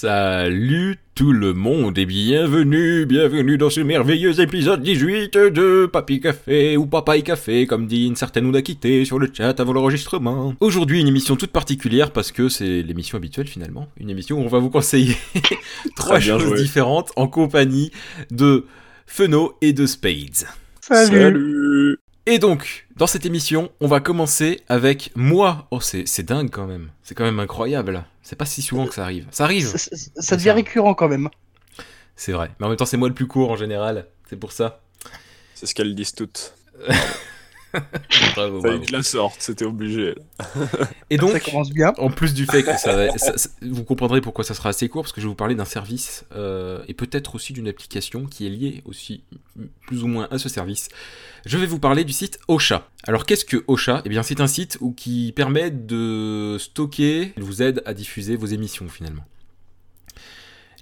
Salut tout le monde et bienvenue, bienvenue dans ce merveilleux épisode 18 de Papy Café ou Papaye Café comme dit une certaine Oudakité sur le chat avant l'enregistrement. Aujourd'hui une émission toute particulière parce que c'est l'émission habituelle finalement, une émission où on va vous conseiller trois choses joué. différentes en compagnie de Feno et de Spades. Salut. Et donc, dans cette émission, on va commencer avec moi. Oh, c'est c'est dingue quand même. C'est quand même incroyable. C'est pas si souvent que ça arrive. Ça arrive, Ça, ça- ça devient récurrent quand même. c'est vrai. Mais en même temps, c'est moi le plus court en général. C'est pour ça. C'est ce qu'elles disent toutes. Bravo, bravo. la sorte, c'était obligé. Et ça donc, commence bien. en plus du fait que ça, va- ça- ça- vous comprendrez pourquoi ça sera assez court, parce que je vais vous parler d'un service euh, et peut-être aussi d'une application qui est liée aussi plus ou moins à ce service. Je vais vous parler du site Ocha. Alors qu'est-ce que Ocha? Eh bien, c'est un site où, qui permet de stocker, il vous aide à diffuser vos émissions finalement.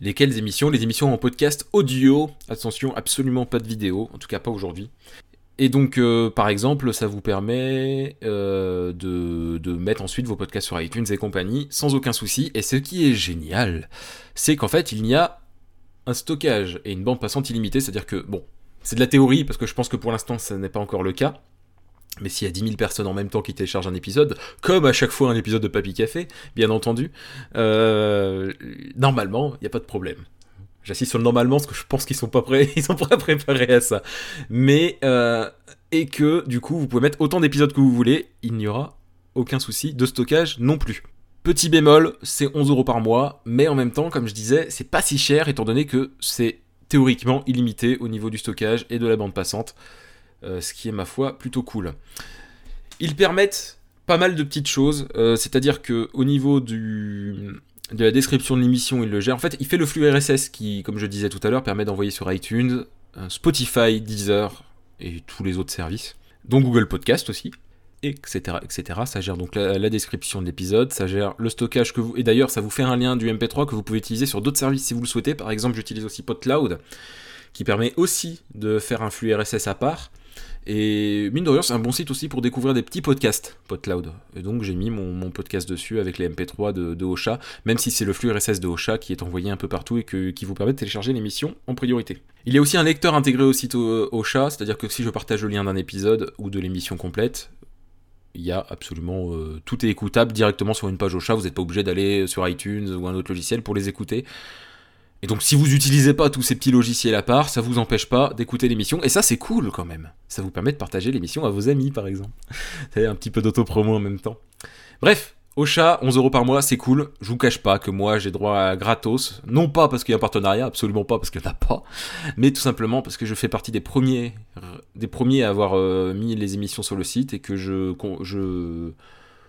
Lesquelles émissions? Les émissions en podcast audio. Attention, absolument pas de vidéo, en tout cas pas aujourd'hui. Et donc, euh, par exemple, ça vous permet euh, de, mettre ensuite vos podcasts sur iTunes et compagnie sans aucun souci. Et ce qui est génial, c'est qu'en fait, il y a un stockage et une bande passante illimitée. C'est-à-dire que, bon, c'est de la théorie, parce que je pense que pour l'instant, ça n'est pas encore le cas. Mais s'il y a 10 000 personnes en même temps qui téléchargent un épisode, comme à chaque fois un épisode de Papy Café, bien entendu, euh, normalement, il n'y a pas de problème. J'insiste sur le normalement parce que je pense qu'ils sont pas prêts, ils sont pas préparés à ça. Mais euh, et que du coup vous pouvez mettre autant d'épisodes que vous voulez, il n'y aura aucun souci de stockage non plus. Petit bémol, c'est 11 euros par mois, mais en même temps, comme je disais, c'est pas si cher étant donné que c'est théoriquement illimité au niveau du stockage et de la bande passante, euh, ce qui est ma foi plutôt cool. Ils permettent pas mal de petites choses, euh, c'est-à-dire que au niveau du de la description de l'émission, il le gère. En fait, il fait le flux RSS qui, comme je disais tout à l'heure, permet d'envoyer sur iTunes, euh, Spotify, Deezer et tous les autres services, dont Google Podcast aussi, etc., etc. Ça gère donc la, description de l'épisode, ça gère le stockage que vous... Et d'ailleurs, ça vous fait un lien du MP3 que vous pouvez utiliser sur d'autres services si vous le souhaitez. Par exemple, j'utilise aussi PodCloud, qui permet aussi de faire un flux RSS à part. Et mine de rien, c'est un bon site aussi pour découvrir des petits podcasts, PodCloud. Et donc j'ai mis mon, podcast dessus avec les MP3 de, de Ocha, même si c'est le flux RSS de Ocha qui est envoyé un peu partout et qui vous permet de télécharger l'émission en priorité. Il y a aussi un lecteur intégré au site O- Ocha, c'est-à-dire que si je partage le lien d'un épisode ou de l'émission complète, il y a absolument euh, tout est écoutable directement sur une page Ocha. Vous n'êtes pas obligé d'aller sur iTunes ou un autre logiciel pour les écouter. Et donc si vous n'utilisez pas tous ces petits logiciels à part, ça vous empêche pas d'écouter l'émission. Et ça c'est cool quand même. Ça vous permet de partager l'émission à vos amis par exemple. C'est un petit peu d'auto-promo en même temps. Bref, Ocha, 11 euros par mois, c'est cool. Je vous cache pas que moi j'ai droit à gratos. Non pas parce qu'il y a un partenariat, absolument pas parce qu'il n'y en a pas. Mais tout simplement parce que je fais partie des premiers, à avoir euh, mis les émissions sur le site et que je,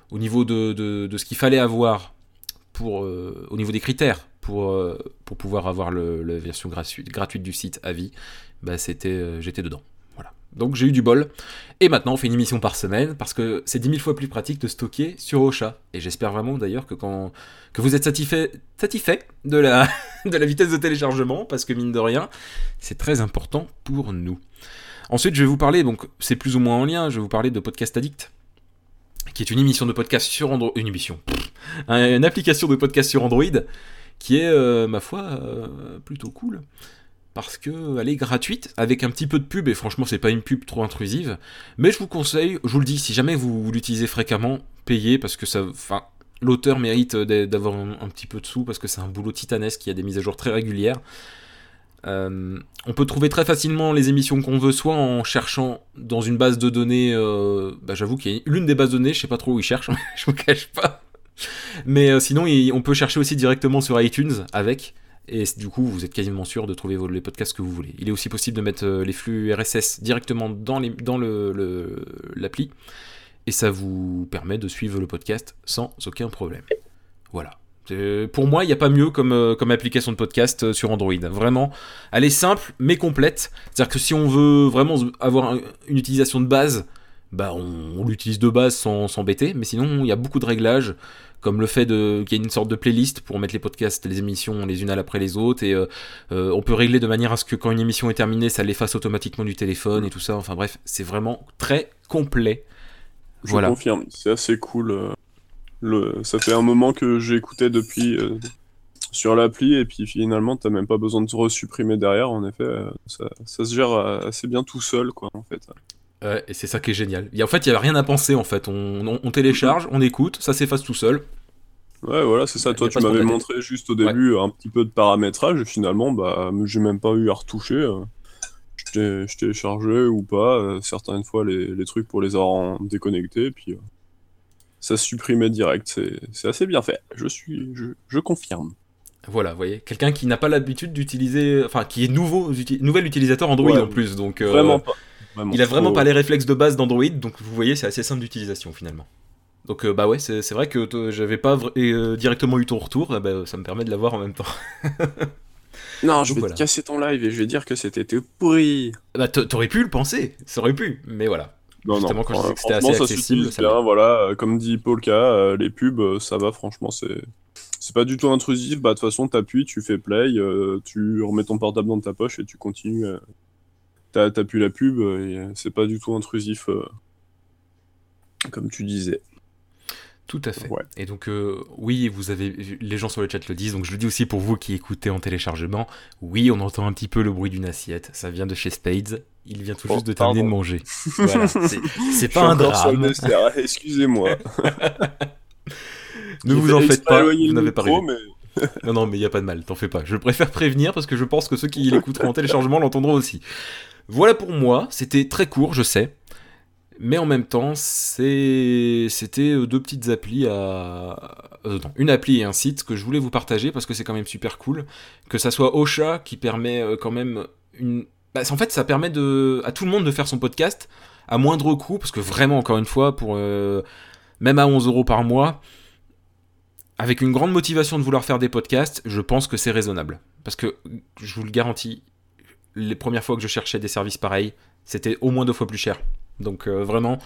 au niveau de ce qu'il fallait avoir pour, euh, au niveau des critères pour, euh, pour pouvoir avoir la version gratuite, du site à vie, bah c'était, euh, j'étais dedans. Voilà. Donc j'ai eu du bol. Et maintenant on fait une émission par semaine parce que c'est 10 000 fois plus pratique de stocker sur Ocha. Et j'espère vraiment d'ailleurs que, quand, que vous êtes satisfait, satisfait de, la, de la vitesse de téléchargement parce que mine de rien, c'est très important pour nous. Ensuite, je vais vous parler, donc c'est plus ou moins en lien, je vais vous parler de Podcast Addict, qui est une émission de podcast sur Android. Une émission. Une application de podcast sur Android qui est, euh, ma foi, euh, plutôt cool. Parce que elle est gratuite, avec un petit peu de pub, et franchement, c'est pas une pub trop intrusive. Mais je vous conseille, je vous le dis, si jamais vous, l'utilisez fréquemment, payez, parce que ça. Enfin, l'auteur mérite d'a- d'avoir un, petit peu de sous, parce que c'est un boulot titanesque, il y a des mises à jour très régulières. Euh, on peut trouver très facilement les émissions qu'on veut, soit en cherchant dans une base de données. euh, bah, J'avoue qu'il y a l'une des bases de données, je sais pas trop où ils cherchent, je vous cache pas. Mais euh, sinon, on peut chercher aussi directement sur iTunes avec. Et du coup, vous êtes quasiment sûr de trouver vos- les podcasts que vous voulez. Il est aussi possible de mettre euh, les flux RSS directement dans l'appli. et ça vous permet de suivre le podcast sans aucun problème. Voilà. Euh, Pour moi, il n'y a pas mieux comme, comme application de podcast sur Android. Vraiment, elle est simple mais complète. C'est-à-dire que si on veut vraiment avoir un- une utilisation de base, bah on, on l'utilise de base sans s'embêter. Mais sinon, il y a beaucoup de réglages, comme le fait qu'il y ait une sorte de playlist pour mettre les podcasts, les émissions les unes après les autres. Et euh, euh, on peut régler de manière à ce que quand une émission est terminée, ça l'efface automatiquement du téléphone et tout ça. Enfin bref, c'est vraiment très complet. Je Voilà. confirme, c'est assez cool. euh, Le... Ça fait un moment que j'écoutais depuis euh, sur l'appli et puis finalement t'as même pas besoin de te resupprimer derrière. En effet, ça, ça se gère assez bien tout seul, quoi, en fait. Ouais, et c'est ça qui est génial. Et en fait, il y avait rien à penser en fait. On, on- on télécharge, on écoute, ça s'efface tout seul. Ouais, voilà, c'est ça. Y a Toi, tu m'avais montré juste au début un petit peu de paramétrage et finalement, bah, j'ai même pas eu à retoucher. euh. Je téléchargeais ou pas, euh, certaines fois les, les trucs pour les avoir déconnectés, puis euh, ça se supprimait direct. C'est assez bien fait. Je suis, je, je confirme. Voilà, vous voyez, quelqu'un qui n'a pas l'habitude d'utiliser, enfin qui est nouveau, nouvel utilisateur Android Ouais, en plus, donc euh, Vraiment pas. Vraiment il a vraiment trop- pas les réflexes de base d'Android, donc vous voyez, c'est assez simple d'utilisation finalement. Donc euh, bah ouais, c'est c'est vrai que j'avais pas euh, directement eu ton retour, eh ben, ça me permet de l'avoir en même temps. Non, je Donc vais voilà. te casser ton live et je vais dire que c'était tout pourri. Bah t'a- t'aurais pu le penser, ça aurait pu, mais voilà. Non, Justement, non. quand je disais que c'était assez accessible, ça bien, voilà. euh, Comme dit Polka, euh, les pubs, ça va, franchement, c'est. C'est pas du tout intrusif, bah de toute façon t'appuies, tu fais play, euh, tu remets ton portable dans ta poche et tu continues. euh, t'as- T'appuies la pub euh, euh, c'est pas du tout intrusif, euh, comme tu disais. Tout à fait. Ouais. Et donc, euh, oui, vous avez les gens sur le chat le disent, donc je le dis aussi pour vous qui écoutez en téléchargement. Oui, on entend un petit peu le bruit d'une assiette. Ça vient de chez Spades. Il vient tout Oh, juste de terminer de manger. Voilà. C'est pas un drame. excusez-moi. Ne vous en fait faites pas. Vous n'avez pas mais Non, non, mais il y a pas de mal. T'en fais pas. Je préfère prévenir parce que je pense que ceux qui l'écouteront en téléchargement l'entendront aussi. Voilà pour moi. C'était très court, je sais. Mais en même temps, c'était euh, deux petites applis à. euh, non, une appli et un site que je voulais vous partager parce que c'est quand même super cool. Que ça soit Ocha qui permet euh, quand même une. Bah, en fait, ça permet de... à tout le monde de faire son podcast à moindre coût parce que vraiment, encore une fois, pour. euh, Même à 11 euros par mois, avec une grande motivation de vouloir faire des podcasts, je pense que c'est raisonnable. Parce que, je vous le garantis, les premières fois que je cherchais des services pareils, c'était au moins deux fois plus cher. Donc euh, vraiment.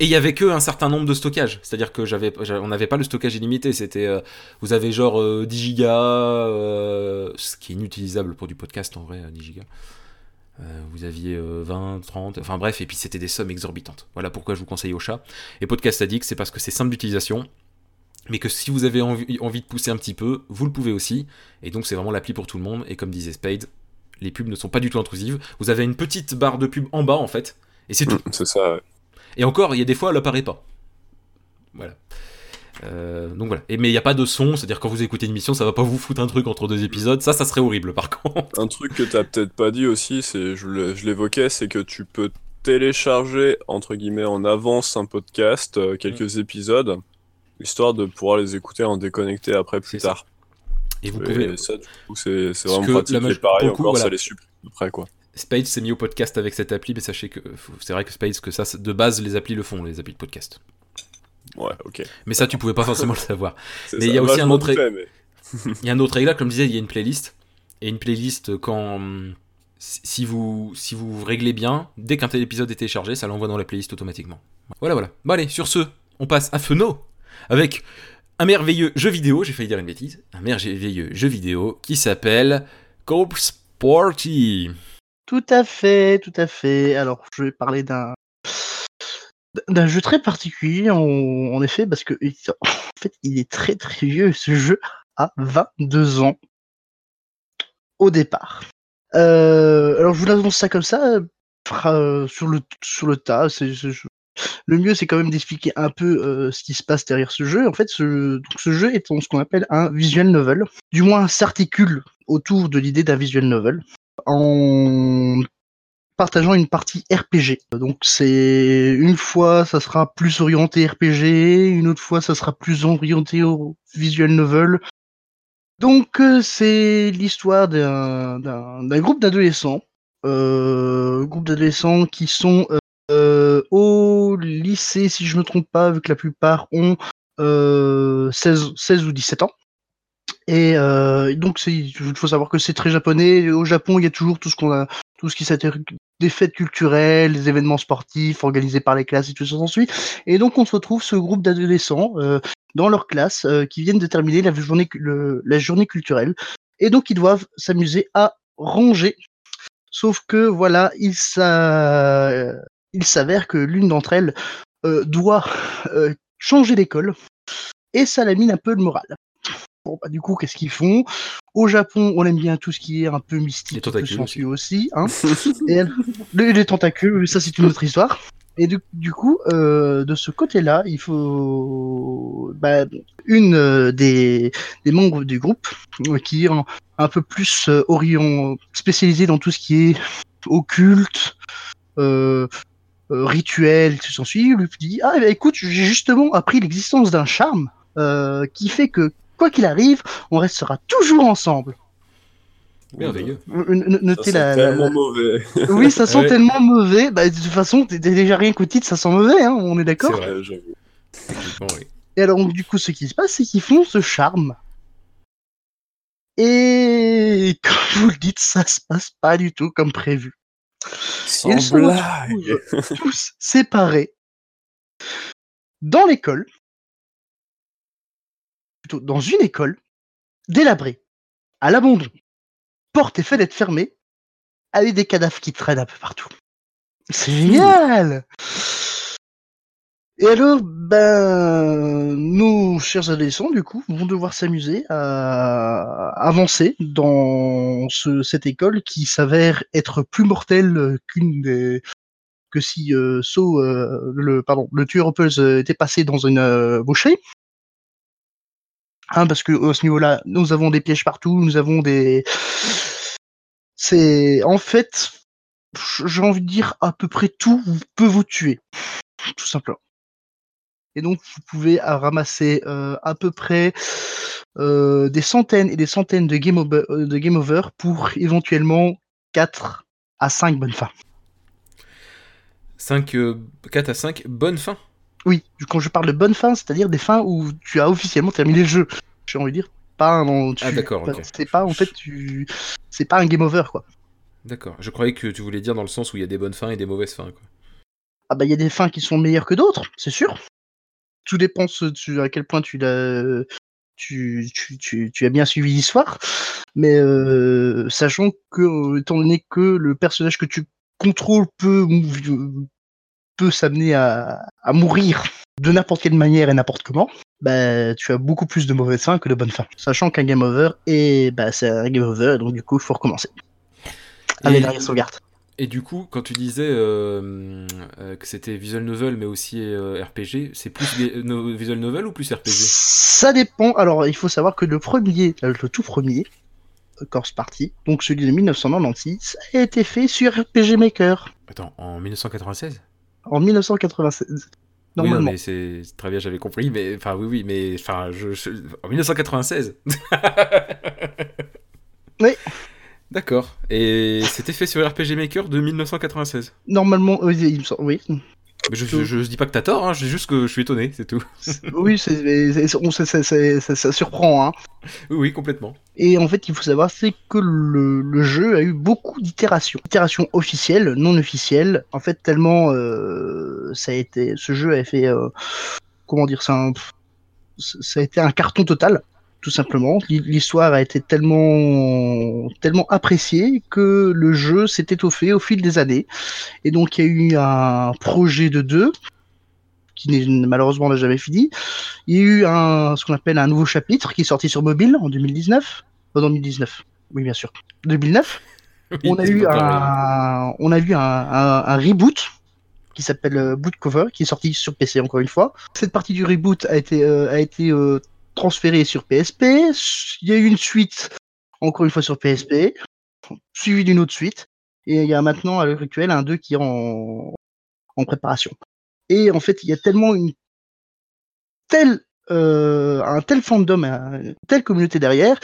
Et il y avait que un certain nombre de stockages. C'est-à-dire que j'avais, j'a- on n'avait pas le stockage illimité. C'était, euh, vous avez genre euh, 10 gigas, euh, ce qui est inutilisable pour du podcast en vrai, euh, 10 gigas. Vous aviez euh, 20, 30, enfin bref, et puis c'était des sommes exorbitantes. Voilà pourquoi je vous conseille Ocha. Et Podcast Addict, c'est parce que c'est simple d'utilisation, mais que si vous avez envie, envie de pousser un petit peu, vous le pouvez aussi. Et donc c'est vraiment l'appli pour tout le monde. Et comme disait Spade, les pubs ne sont pas du tout intrusives. Vous avez une petite barre de pub en bas en fait, et c'est tout. Mm, c'est ça. ouais. Et encore, il y a des fois, elle apparaît pas. Voilà. Euh, donc voilà. Et, mais il n'y a pas de son, c'est-à-dire quand vous écoutez une émission, ça va pas vous foutre un truc entre deux épisodes. Ça, ça serait horrible par contre. Un truc que t'as peut-être pas dit aussi, c'est, je l'évoquais, c'est que tu peux télécharger entre guillemets en avance un podcast, euh, quelques épisodes, histoire de pouvoir les écouter en déconnecté après plus ça. Et vous pouvez. ça, du coup, c'est vraiment que pratique. la Et pareil, pour le coup, encore, voilà. ça les supprime après quoi. Spades s'est mis au podcast avec cette appli, mais sachez que c'est vrai que Spades, que ça, de base, les applis le font, les applis de podcast. Ouais, ok. Mais ça, tu pouvais pas forcément le savoir. Mais il y a aussi Bah, je un autre- mais- Il y a un autre règle, comme je disais, il y a une playlist. Et une playlist, quand. Si vous, si vous réglez bien, dès qu'un tel épisode est téléchargé, ça l'envoie dans la playlist automatiquement. Voilà, voilà. Bon, allez, sur ce, on passe à Feno avec un merveilleux jeu vidéo, j'ai failli dire une bêtise, un merveilleux jeu vidéo qui s'appelle Corpse Party. Tout à fait, tout à fait. Alors, je vais parler d'un d'un jeu très particulier, en, effet, parce que fait, il est très très vieux. Ce jeu a 22 ans au départ. Euh, alors, je vous l'annonce ça comme ça, euh, sur le sur le tas. Le mieux, c'est quand même d'expliquer un peu euh, ce qui se passe derrière ce jeu. En fait, ce, jeu est ce qu'on appelle un visual novel. Du moins, s'articule autour de l'idée d'un visual novel en partageant une partie RPG. Donc c'est une fois ça sera plus orienté RPG, une autre fois ça sera plus orienté au visual novel. Donc euh, c'est l'histoire d'un groupe d'adolescents, euh, groupe d'adolescents qui sont au lycée si je me trompe pas, vu que la plupart ont euh, 16, 16 ou 17 ans. Et euh, donc il faut savoir que c'est très japonais. Au Japon, il y a toujours tout ce qu'on a tout ce qui s'intéresse des fêtes culturelles, des événements sportifs organisés par les classes et tout ça s'ensuit. Et donc on se retrouve ce groupe d'adolescents euh, dans leur classe euh, qui viennent de terminer la journée, la journée culturelle. Et donc ils doivent s'amuser à ranger. Sauf que voilà, il, s'a- euh, il s'avère que l'une d'entre elles euh, doit euh, changer d'école. Et ça la mine un peu le moral. Bon, bah, du coup, qu'est-ce qu'ils font? Au Japon, on aime bien tout ce qui est un peu mystique, Les un peu sensueux aussi. Hein et elle- les, les tentacules, ça c'est une autre histoire. Et du, du coup, euh, de ce côté-là, il faut bah, une euh, des, des membres du groupe euh, qui est un, un peu plus orient, spécialisée dans tout ce qui est occulte, euh, euh, rituel, tout s'ensuit, lui dit ah bah, écoute, j'ai justement appris l'existence d'un charme euh, qui fait que quoi qu'il arrive, on restera toujours ensemble. Merveilleux. Ça Notez sent la, tellement mauvais. oui, ça sent Ouais. tellement mauvais. Bah, de toute façon, déjà rien qu'au titre, ça sent mauvais, hein, on est d'accord. C'est vrai. Et alors, du coup, ce qui se passe, c'est qu'ils font ce charme. Et comme vous le dites, ça se passe pas du tout comme prévu. Sans Ils se retrouvent tous séparés. Dans l'école, plutôt dans une école, délabrée, à l'abandon, porte et fenêtres fermées, avec des cadavres qui traînent un peu partout. C'est génial Et alors, ben, nos chers adolescents, du coup, vont devoir s'amuser à avancer dans ce, cette école qui s'avère être plus mortelle qu'une des, que si euh, euh, le pardon, le tueur euh, était passé dans une euh, boucherie. Hein, parce que à ce niveau-là, nous avons des pièges partout, nous avons des. C'est en fait, j'ai envie de dire à peu près tout peut vous tuer, tout simplement. Et donc vous pouvez euh, ramasser euh, à peu près euh, des centaines et des centaines de game over, de game over pour éventuellement 4 à 5 bonnes fins. 5, 4 à 5, bonne fin. Oui, quand je parle de bonnes fins, c'est-à-dire des fins où tu as officiellement terminé le jeu. J'ai envie de dire, pas un. tu- Ah, d'accord. C'est pas en fait, tu, c'est pas un game over quoi. D'accord. Je croyais que tu voulais dire dans le sens où il y a des bonnes fins et des mauvaises fins. Quoi. Ah bah il y a des fins qui sont meilleures que d'autres, c'est sûr. Tout dépend à quel point tu l'as, tu, tu, tu, tu as bien suivi l'histoire. Mais euh, sachant que, euh, étant donné que le personnage que tu contrôles peut peut s'amener à, à mourir de n'importe quelle manière et n'importe comment, bah tu as beaucoup plus de mauvaises fins que de bonnes fins. Sachant qu'un game over et bah c'est un game over, donc du coup il faut recommencer. Avec Et- l'arrière sauvegarde. Et du coup, quand tu disais euh, euh, que c'était visual novel mais aussi euh, RPG, c'est plus visual novel ou plus RPG Ça dépend. Alors, il faut savoir que le premier, le tout premier, Corse Party, donc celui de 1996, a été fait sur RPG Maker Attends, en 1996 en 1996. Oui, Normalement. non, mais c'est c'est très bien, j'avais compris, mais enfin oui, oui, mais enfin, je, je- en 1996. Oui. D'accord. Et c'était fait sur RPG Maker de 1996. Normalement, euh, il me semble- oui. Mais je, je, je dis pas que t'as tort, hein, je dis juste que je suis étonné, c'est tout. oui, on- ça, ça surprend. Hein. Oui, oui, complètement. Et en fait, il faut savoir, c'est que le, le jeu a eu beaucoup d'itérations. Itérations officielles, non officielles. En fait, tellement euh, ça a été, ce jeu a fait, euh, comment dire ça, un- ça a été un carton total, tout simplement. L'hi- L'histoire a été tellement, tellement appréciée que le jeu s'est étoffé au fil des années. Et donc, il y a eu un projet de deux qui n'est malheureusement n'a jamais fini. Il y a eu un, ce qu'on appelle un nouveau chapitre qui est sorti sur mobile en 2019. Euh, en 2019. Oui, bien sûr. 2009. Oui, on a eu un, on a eu un, un- un reboot qui s'appelle euh, Boot Cover, qui est sorti sur PC encore une fois. Cette partie du reboot a été, euh, a été euh, transférée sur PSP. Il y a eu une suite, encore une fois sur PSP, suivie d'une autre suite. Et il y a maintenant, à l'heure actuelle, un 2 qui est en, en préparation. Et en fait, il y a tellement une telle, euh, un tel fandom, une telle communauté derrière,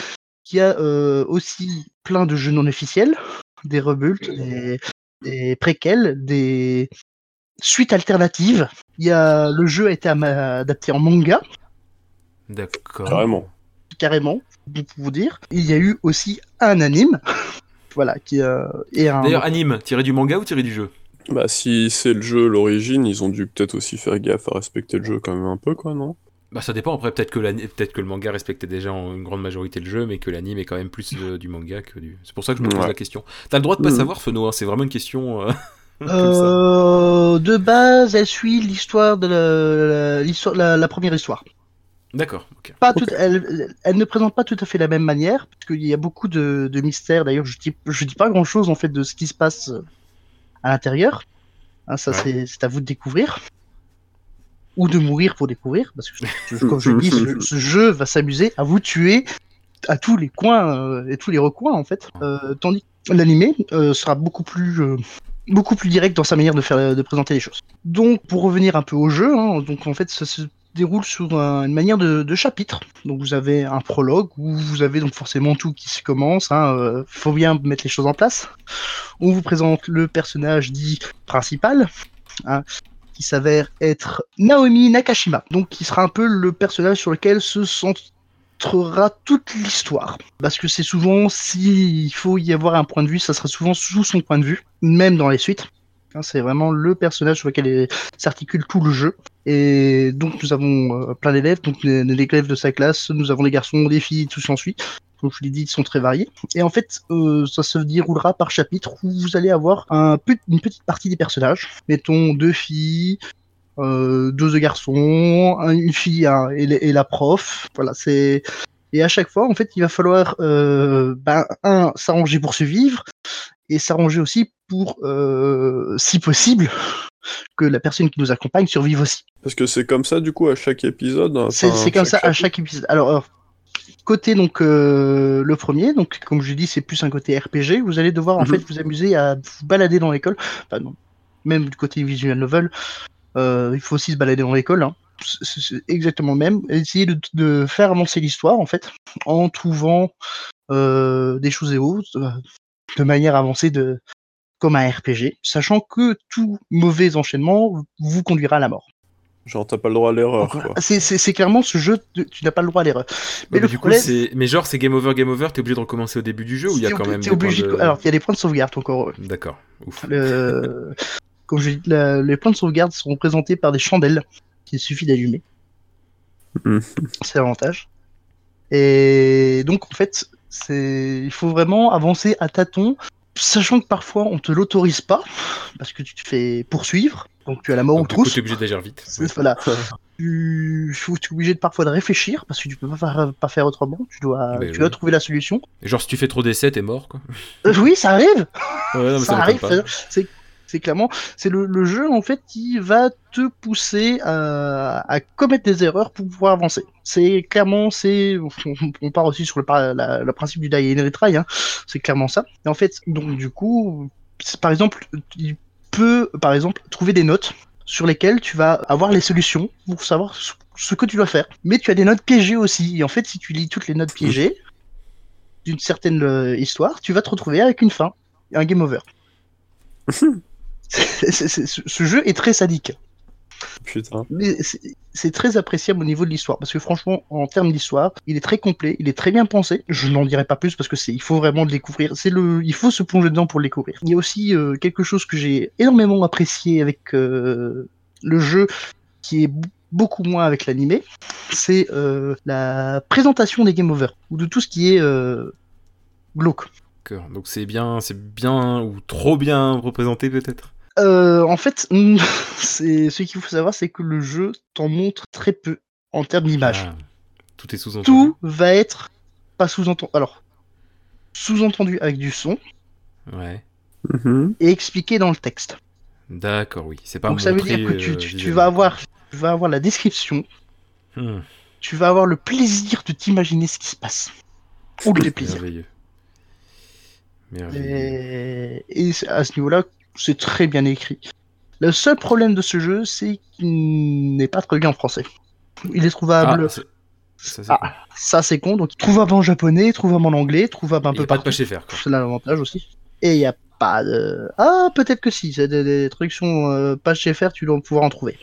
qu'il y a euh, aussi plein de jeux non officiels, des rebults, des, des préquels, des suites alternatives. Il y a, le jeu a été adapté en manga, D'accord. Carrément. carrément, pour vous dire. Il y a eu aussi un anime, voilà, qui euh, est un... D'ailleurs, anime, tiré du manga ou tiré du jeu Bah, si c'est le jeu, l'origine, ils ont dû peut-être aussi faire gaffe à respecter le jeu quand même un peu, quoi, non? Bah ça dépend, après peut-être que, peut-être que le manga respectait déjà en une grande majorité le jeu, mais que l'anime est quand même plus euh, du manga que du... C'est pour ça que je me pose Ouais. la question. T'as le droit de pas Mhm. savoir, Feno, hein, c'est vraiment une question... euh, comme ça. Euh, de base, elle suit l'histoire de la, la, la première histoire. D'accord, ok. Pas tout, elle, elle ne présente pas tout à fait la même manière, parce qu'il y a beaucoup de, de mystères. D'ailleurs, je dis, je dis pas grand chose en fait de ce qui se passe euh, à l'intérieur. Hein, ça, Ouais. c'est- à vous de découvrir. Ou de mourir pour découvrir, parce que, comme je le dis, ce, ce jeu va s'amuser à vous tuer à tous les coins euh, et tous les recoins en fait. Euh, tandis que l'animé euh, sera beaucoup plus euh, beaucoup plus direct dans sa manière de faire de présenter les choses. Donc pour revenir un peu au jeu, hein, donc en fait ça se déroule sur un- une manière de, de chapitre. Donc vous avez un prologue où vous avez donc forcément tout qui se commence. Hein, euh, faut bien mettre les choses en place. On vous présente le personnage dit principal, hein, qui s'avère être Naomi Nakashima. Donc qui sera un peu le personnage sur lequel se centrera toute l'histoire. Parce que c'est souvent, s'il faut y avoir un point de vue, ça sera souvent sous son point de vue, même dans les suites. Hein, c'est vraiment le personnage sur lequel s'articule tout le jeu. Et donc nous avons euh, plein d'élèves, donc les, élèves de sa classe, nous avons des garçons, des filles, tout s'ensuit. Comme je l'ai dit, ils sont très variés. Et en fait, euh, ça se déroulera par chapitre où vous allez avoir une petite partie des personnages. Mettons deux filles, euh, deux garçons, un- une fille et, la- prof. Voilà, c'est et à chaque fois, en fait, il va falloir ben, un s'arranger pour survivre et s'arranger aussi pour, euh, si possible, que la personne qui nous accompagne survive aussi. Parce que c'est comme ça, du coup, à chaque épisode. hein, C'est comme ça à chaque épisode. Alors, côté donc euh, le premier, donc comme je dis, c'est plus un côté RPG. Vous allez devoir en Mhm. fait vous amuser à vous balader dans l'école. Enfin, non, même du côté visual novel, euh, il faut aussi se balader dans l'école. Hein. C'est- exactement le même. Essayer de, de faire avancer l'histoire en fait en trouvant euh, des choses et autres de manière avancée de comme un RPG, sachant que tout mauvais enchaînement vous conduira à la mort. Genre, t'as pas le droit à l'erreur. C'est- clairement ce jeu, tu tu n'as pas le droit à l'erreur. Mais Ouais, problème, genre, c'est game over, game over, t'es obligé de recommencer au début du jeu ou il y a quand même des obligé de- Alors, il y a des points de sauvegarde encore. D'accord, ouf. Le... Comme je dis, la- les points de sauvegarde sont représentés par des chandelles qu'il suffit d'allumer. Mhm. C'est l'avantage. Et donc, en fait, c'est il faut vraiment avancer à tâtons, sachant que parfois on te l'autorise pas, parce que tu te fais poursuivre, donc tu as la mort aux Donc, coup, trousses. t'es obligé d'agir vite. C'est- Voilà. tu, tu es obligé de parfois de réfléchir parce que tu peux pas faire, pas faire autrement. Tu dois, Mais tu oui. dois trouver la solution. Et Genre, si tu fais trop d'essais, t'es mort, quoi. Euh, oui, ça arrive. Ouais, non, mais ça ça arrive. m'étonne pas. C'est, c'est clairement, c'est le, jeu en fait qui va te pousser à, commettre des erreurs pour pouvoir avancer. C'est clairement, c'est, on, part aussi sur le, principe du die and retry. Hein. C'est clairement ça. Et en fait, donc du coup, par exemple, il peut, par exemple, trouver des notes sur lesquelles tu vas avoir les solutions pour savoir ce- ce que tu dois faire. Mais tu as des notes piégées aussi. Et en fait, si tu lis toutes les notes piégées d'une certaine euh, histoire, tu vas te retrouver avec une fin, un game over. Ce jeu est très sadique, Putain. mais c'est très appréciable au niveau de l'histoire parce que franchement, en termes d'histoire, il est très complet, il est très bien pensé. Je n'en dirai pas plus parce que c'est, il faut vraiment le découvrir. C'est le, il faut se plonger dedans pour le découvrir. Il y a aussi euh, quelque chose que j'ai énormément apprécié avec euh, le jeu, qui est beaucoup moins avec l'animé, c'est euh, la présentation des game over ou de tout ce qui est glauque. Donc c'est bien, c'est bien ou trop bien représenté peut-être? Euh, en fait, c'est ce qu'il faut savoir, c'est que le jeu t'en montre très peu en termes d'image. Ah, tout est sous-entendu. Tout va être pas sous-entendu. Alors, sous-entendu avec du son Ouais. Mhm. et expliqué dans le texte. D'accord, oui. C'est pas Donc ça veut dire que tu, euh, tu- tu visuellement. vas avoir, tu vas avoir la description, Hmm, tu vas avoir le plaisir de t'imaginer ce qui se passe. Ou le déplaisir. merveilleux. Merveilleux. Et, à ce niveau-là, c'est très bien écrit. Le seul problème de ce jeu, c'est qu'il n'est pas traduit en français. Il est Ah, trouvable. c'est- ça, c'est Ah, c'est con. Donc, trouvable en japonais, trouvable en anglais, trouvable un peu a pas de partout. pas chez faire. Quoi. C'est l'avantage aussi. Et il n'y a pas de. Ah, peut-être que si. C'est des, des traductions euh, pas chez faire, tu dois pouvoir en trouver.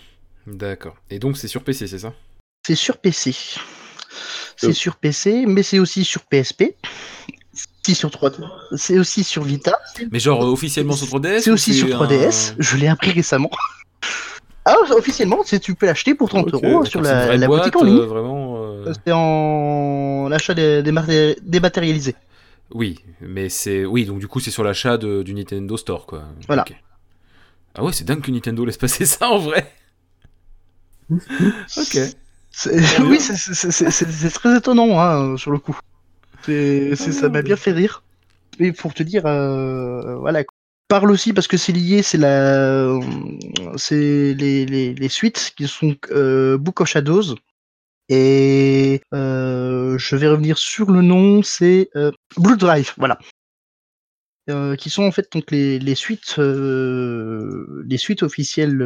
D'accord. Et donc c'est sur PC, c'est ça? C'est sur PC. C'est Oh. sur PC, mais c'est aussi sur PSP. Sur 3D. C'est aussi sur Vita. Mais genre euh, officiellement sur 3DS C'est aussi sur 3DS. un- Je l'ai appris récemment. Ah, officiellement, tu peux l'acheter pour 30 Ok, euros sur la, boîte, boutique en ligne. euh, vraiment. euh, C'est en l'achat dématérialisé. Oui, mais c'est oui, donc du coup c'est sur l'achat du Nintendo Store quoi. Voilà. Ah ouais, c'est dingue que Nintendo laisse passer ça en vrai. ok. Oui, c'est très étonnant hein, sur le coup. C'est- ça m'a bien fait rire. Et pour te dire, euh, voilà. Parle aussi parce que c'est lié, c'est la, c'est les, les, les suites qui sont euh, Book of Shadows et euh, je vais revenir sur le nom, c'est euh, Blue Drive, voilà. Qui sont en fait donc les, les suites les suites officielles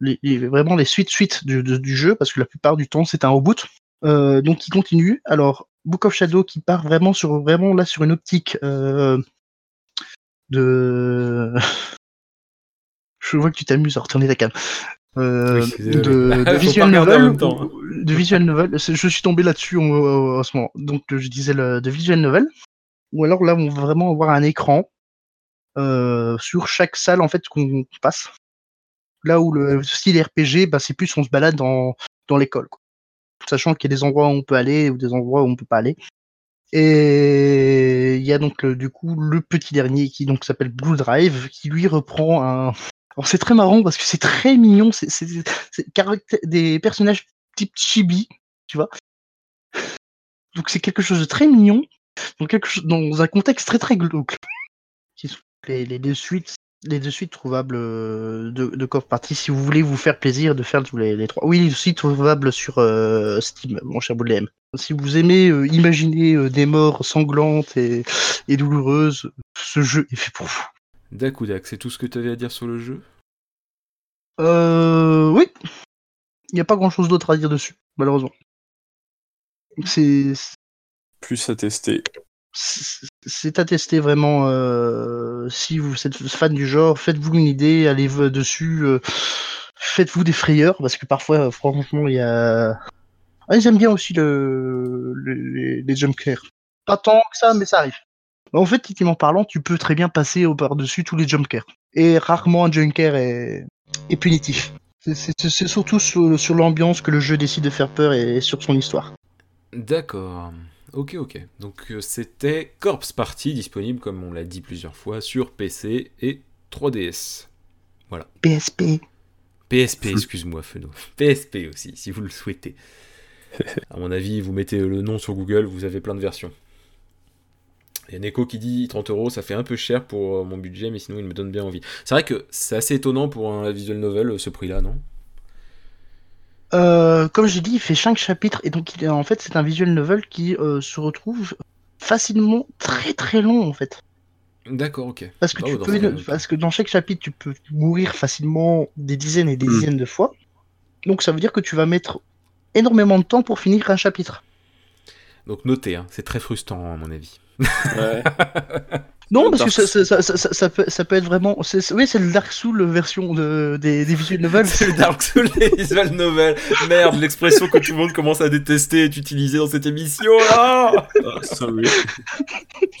les, vraiment les suites suites du, du jeu parce que la plupart du temps c'est un reboot donc qui continue alors Book of Shadow qui part vraiment sur vraiment là sur une optique euh, de je vois que tu t'amuses à retourner ta cam euh, Oui, de, de visual novel ou- de visual novel je suis tombé là-dessus en, ce moment. Donc je disais le, de visual novel. Ou alors là on va vraiment avoir un écran euh, sur chaque salle en fait qu'on passe. Là où le style RPG, bah, c'est plus on se balade dans, dans l'école, quoi. Sachant qu'il y a des endroits où on peut aller ou des endroits où on peut pas aller. Et il y a donc le- du coup le petit dernier qui donc s'appelle Blue Drive, qui lui reprend un. Alors c'est très marrant parce que c'est très mignon, c'est des personnages type chibi, tu vois. Donc c'est quelque chose de très mignon, dans un contexte très très glauque. Les, les suites les deux suites trouvables euh, de, de Party si vous voulez vous faire plaisir de faire tous les, les trois. Oui, aussi trouvables sur euh, Steam, mon cher Baudelaire. Si vous aimez euh, imaginer euh, des morts sanglantes et, et douloureuses, ce jeu est fait pour vous. Dakudak, c'est tout ce que tu avais à dire sur le jeu? Euh, oui. Il n'y a pas grand chose d'autre à dire dessus, malheureusement. C'est Plus à tester. C'est à tester vraiment. euh, si vous êtes fan du genre, faites-vous une idée, allez dessus, euh, faites-vous des frayeurs parce que parfois, euh, franchement, il y a. Ah, ils aiment bien aussi le, le- les, les jumpscares. Pas tant que ça, mais ça arrive. En fait, techniquement parlant, tu peux très bien passer au par-dessus tous les jumpscares. Et rarement un jumpscare est, est punitif. C'est- surtout sur, sur l'ambiance que le jeu décide de faire peur et sur son histoire. D'accord. Ok, ok. Donc euh, c'était Corpse Party, disponible, comme on l'a dit plusieurs fois, sur PC et 3DS. PSP. PSP, excuse-moi, Feno. PSP aussi, si vous le souhaitez. À mon avis, vous mettez le nom sur Google, vous avez plein de versions. Il y a Neko qui dit 30 euros, ça fait un peu cher pour euh, mon budget, mais sinon il me donne bien envie. C'est vrai que c'est assez étonnant pour un visual novel, euh, ce prix-là, non? Euh, comme j'ai dit, il fait 5 chapitres et donc il est, en fait c'est un visual novel qui euh, se retrouve facilement très très long en fait. D'accord, ok. Parce que Ah tu peux, ce parce que dans chaque chapitre tu peux mourir facilement des dizaines et des Mm. dizaines de fois. Donc ça veut dire que tu vas mettre énormément de temps pour finir un chapitre. Donc notez, hein, c'est très frustrant à mon avis. Ouais. Non, parce que ça, ça, ça, ça- ça peut, ça peut être vraiment. Oui, c'est le Dark Souls version de, des, des visual novels. C'est le Dark Souls des visual novels. Merde, l'expression que tout le monde commence à détester est utilisée dans cette émission là. Ah.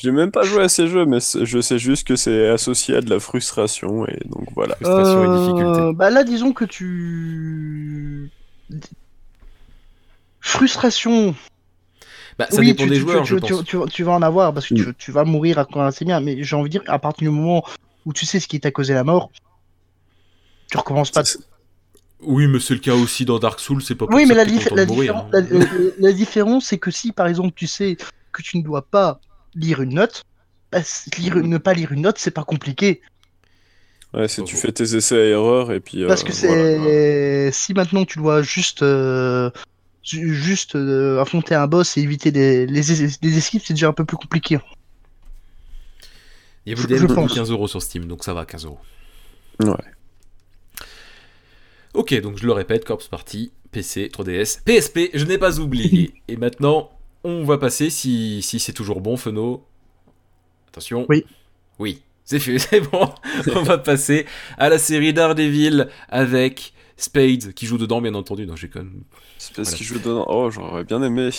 J'ai même pas joué à ces jeux, mais je sais juste que c'est associé à de la frustration, et donc voilà. Frustration et Euh, difficulté. Bah là, disons que tu. Frustration. Bah, ça oui, dépend tu, des tu- joueurs, tu, je tu- pense. tu- tu vas en avoir parce que Mm. tu, tu vas mourir à bien. Mais j'ai envie de dire, à partir du moment où tu sais ce qui t'a causé la mort, tu recommences pas. C'est- Oui, mais c'est le cas aussi dans Dark Souls, c'est pas pour Oui, mais la, dif- content la, de mourir, différen- hein. la- la- la différence, c'est que si par exemple tu sais que tu ne dois pas lire une note, bah, lire, ne pas lire une note, c'est pas compliqué. Ouais, c'est tu fais tes essais à erreur, et puis. Parce euh, que c'est voilà. si maintenant tu dois juste euh, juste euh, affronter un boss et éviter des, les, es- les esquives, c'est déjà un peu plus compliqué. Il y a je- vous je DM pense. 15 euros sur Steam, donc ça va, 15 euros. Ouais. Ok, donc je le répète, Corpse Party, PC, 3DS, PSP, je n'ai pas oublié. Et maintenant, on va passer, si, si c'est toujours bon, Feno. Attention. Oui. Oui, c'est fait, c'est bon. on va passer à la série Daredevil avec Spade qui joue dedans, bien entendu. Non, j'ai quand même. C'est parce Voilà. que je donne. Oh, j'aurais bien aimé,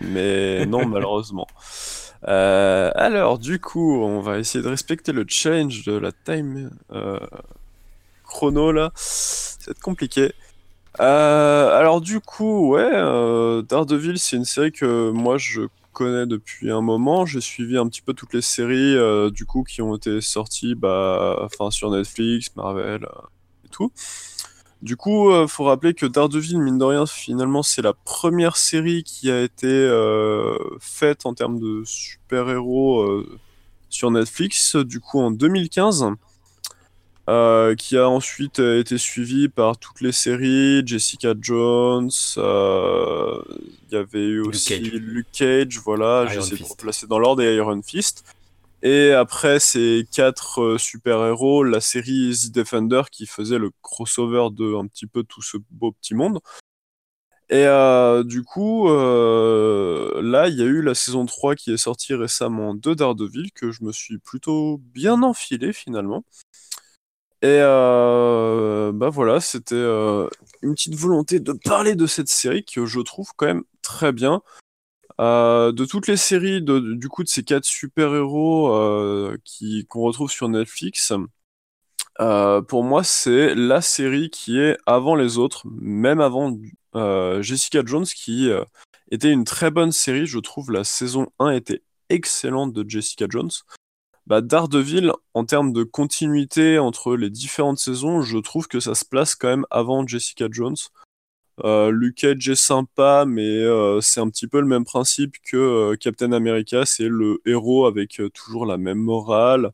mais non, malheureusement. Euh, alors, du coup, on va essayer de respecter le challenge de la time euh, chrono là. Être compliqué. Euh, alors, du coup, ouais, Daredevil, c'est une série que moi je connais depuis un moment. J'ai suivi un petit peu toutes les séries du coup qui ont été sorties, bah, enfin sur Netflix, Marvel et tout. Du coup, euh, faut rappeler que Daredevil, mine de rien, finalement, c'est la première série qui a été euh, faite en termes de super-héros euh, sur Netflix, du coup en 2015, euh, qui a ensuite été suivie par toutes les séries, Jessica Jones, euh, il y avait eu Luke aussi Cage. Luke Cage, voilà, j'essaie de Fist. replacer dans l'ordre, et Iron Fist. Et après ces quatre euh, super-héros, la série The Defender qui faisait le crossover de un petit peu tout ce beau petit monde. Et euh, du coup, euh, là, il y a eu la saison 3 qui est sortie récemment de Daredevil, que je me suis plutôt bien enfilé finalement. Et bah voilà, c'était une petite volonté de parler de cette série que je trouve quand même très bien. Euh, de toutes les séries, de- du coup, de ces quatre super-héros euh, qui qu'on retrouve sur Netflix, euh, pour moi, c'est la série qui est avant les autres, même avant Jessica Jones, qui était une très bonne série. Je trouve la saison 1 était excellente de Jessica Jones. Bah, Daredevil, en termes de continuité entre les différentes saisons, je trouve que ça se place quand même avant Jessica Jones. Luke Cage est sympa, mais euh, c'est un petit peu le même principe que euh, Captain America. C'est le héros avec euh, toujours la même morale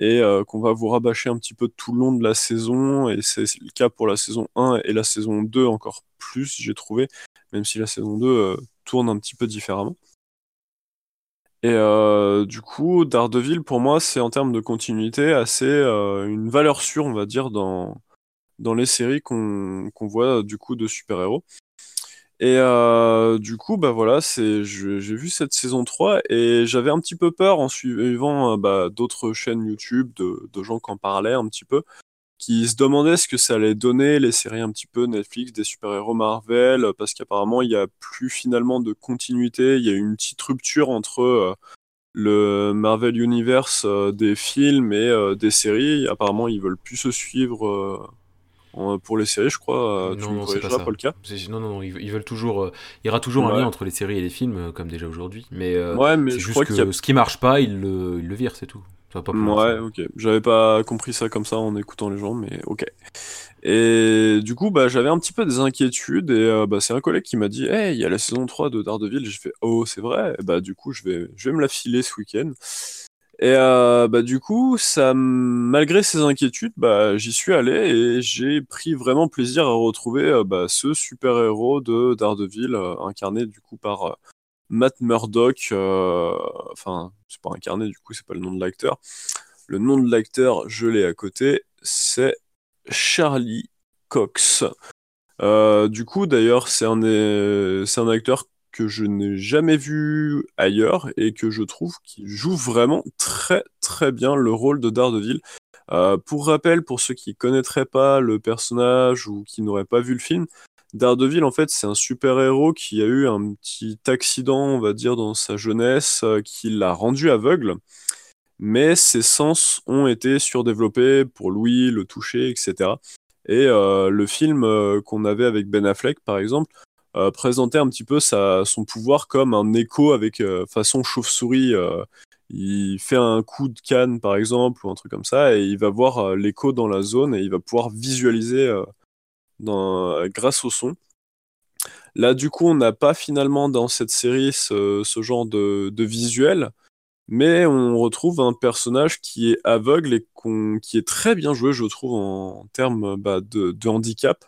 et qu'on va vous rabâcher un petit peu tout le long de la saison. Et c'est le cas pour la saison 1 et la saison 2 encore plus, j'ai trouvé, même si la saison 2 euh, tourne un petit peu différemment. Et du coup, Daredevil, pour moi, c'est en termes de continuité assez une valeur sûre, on va dire, dans, dans les séries qu'on voit du coup de super-héros. Et euh, du coup, bah voilà, j'ai vu cette saison 3 et j'avais un petit peu peur en suivant euh, bah, d'autres chaînes YouTube, de, gens qui en parlaient un petit peu, qui se demandaient ce que ça allait donner, les séries un petit peu Netflix, des super-héros Marvel, parce qu'apparemment, il n'y a plus finalement de continuité, il y a une petite rupture entre euh, le Marvel Universe euh, des films et euh, des séries. Apparemment, ils veulent plus se suivre euh, pour les séries, je crois. Euh, tu non, me non, c'est pas ça. Polka. C'est- Non, non, non, ils, veulent toujours. euh, il y aura toujours un lien entre les séries et les films, euh, comme déjà aujourd'hui. Mais euh, Ouais, mais c'est je juste crois que a ce qui marche pas, ils le, ils le virent, c'est tout. Ça va pas plus Ouais, ça. ok. J'avais pas compris ça comme ça en écoutant les gens, mais ok. Et du coup, bah, j'avais un petit peu des inquiétudes et euh, bah, c'est un collègue qui m'a dit Hey, il y a la saison 3 de Daredevil. J'ai fait Oh, c'est vrai. Et bah, du coup, je vais, je vais me la filer ce week-end. Et euh, bah, du coup, ça, malgré ces inquiétudes, bah, j'y suis allé et j'ai pris vraiment plaisir à retrouver euh, bah, ce super-héros de Daredevil, euh, incarné du coup par Matt Murdock. Enfin, c'est pas incarné, du coup, c'est pas le nom de l'acteur. Le nom de l'acteur, je l'ai à côté, c'est Charlie Cox. Du coup, d'ailleurs, c'est un, c'est un acteur que je n'ai jamais vu ailleurs et que je trouve qu'il joue vraiment très très bien le rôle de Daredevil. Euh, pour rappel, pour ceux qui connaîtraient pas le personnage ou qui n'auraient pas vu le film, Daredevil, en fait, c'est un super-héros qui a eu un petit accident, on va dire, dans sa jeunesse, euh, qui l'a rendu aveugle mais ses sens ont été surdéveloppés pour l'ouïe, le toucher, etc. Et euh, le film qu'on avait avec Ben Affleck, par exemple, euh, présentait un petit peu son pouvoir comme un écho avec euh, façon chauve-souris. euh, il fait un coup de canne, par exemple, ou un truc comme ça, et il va voir euh, l'écho dans la zone et il va pouvoir visualiser grâce au son. Là, du coup, on n'a pas finalement dans cette série ce, genre de, visuel, mais on retrouve un personnage qui est aveugle et qui est très bien joué, je trouve, en, termes bah, de, handicap.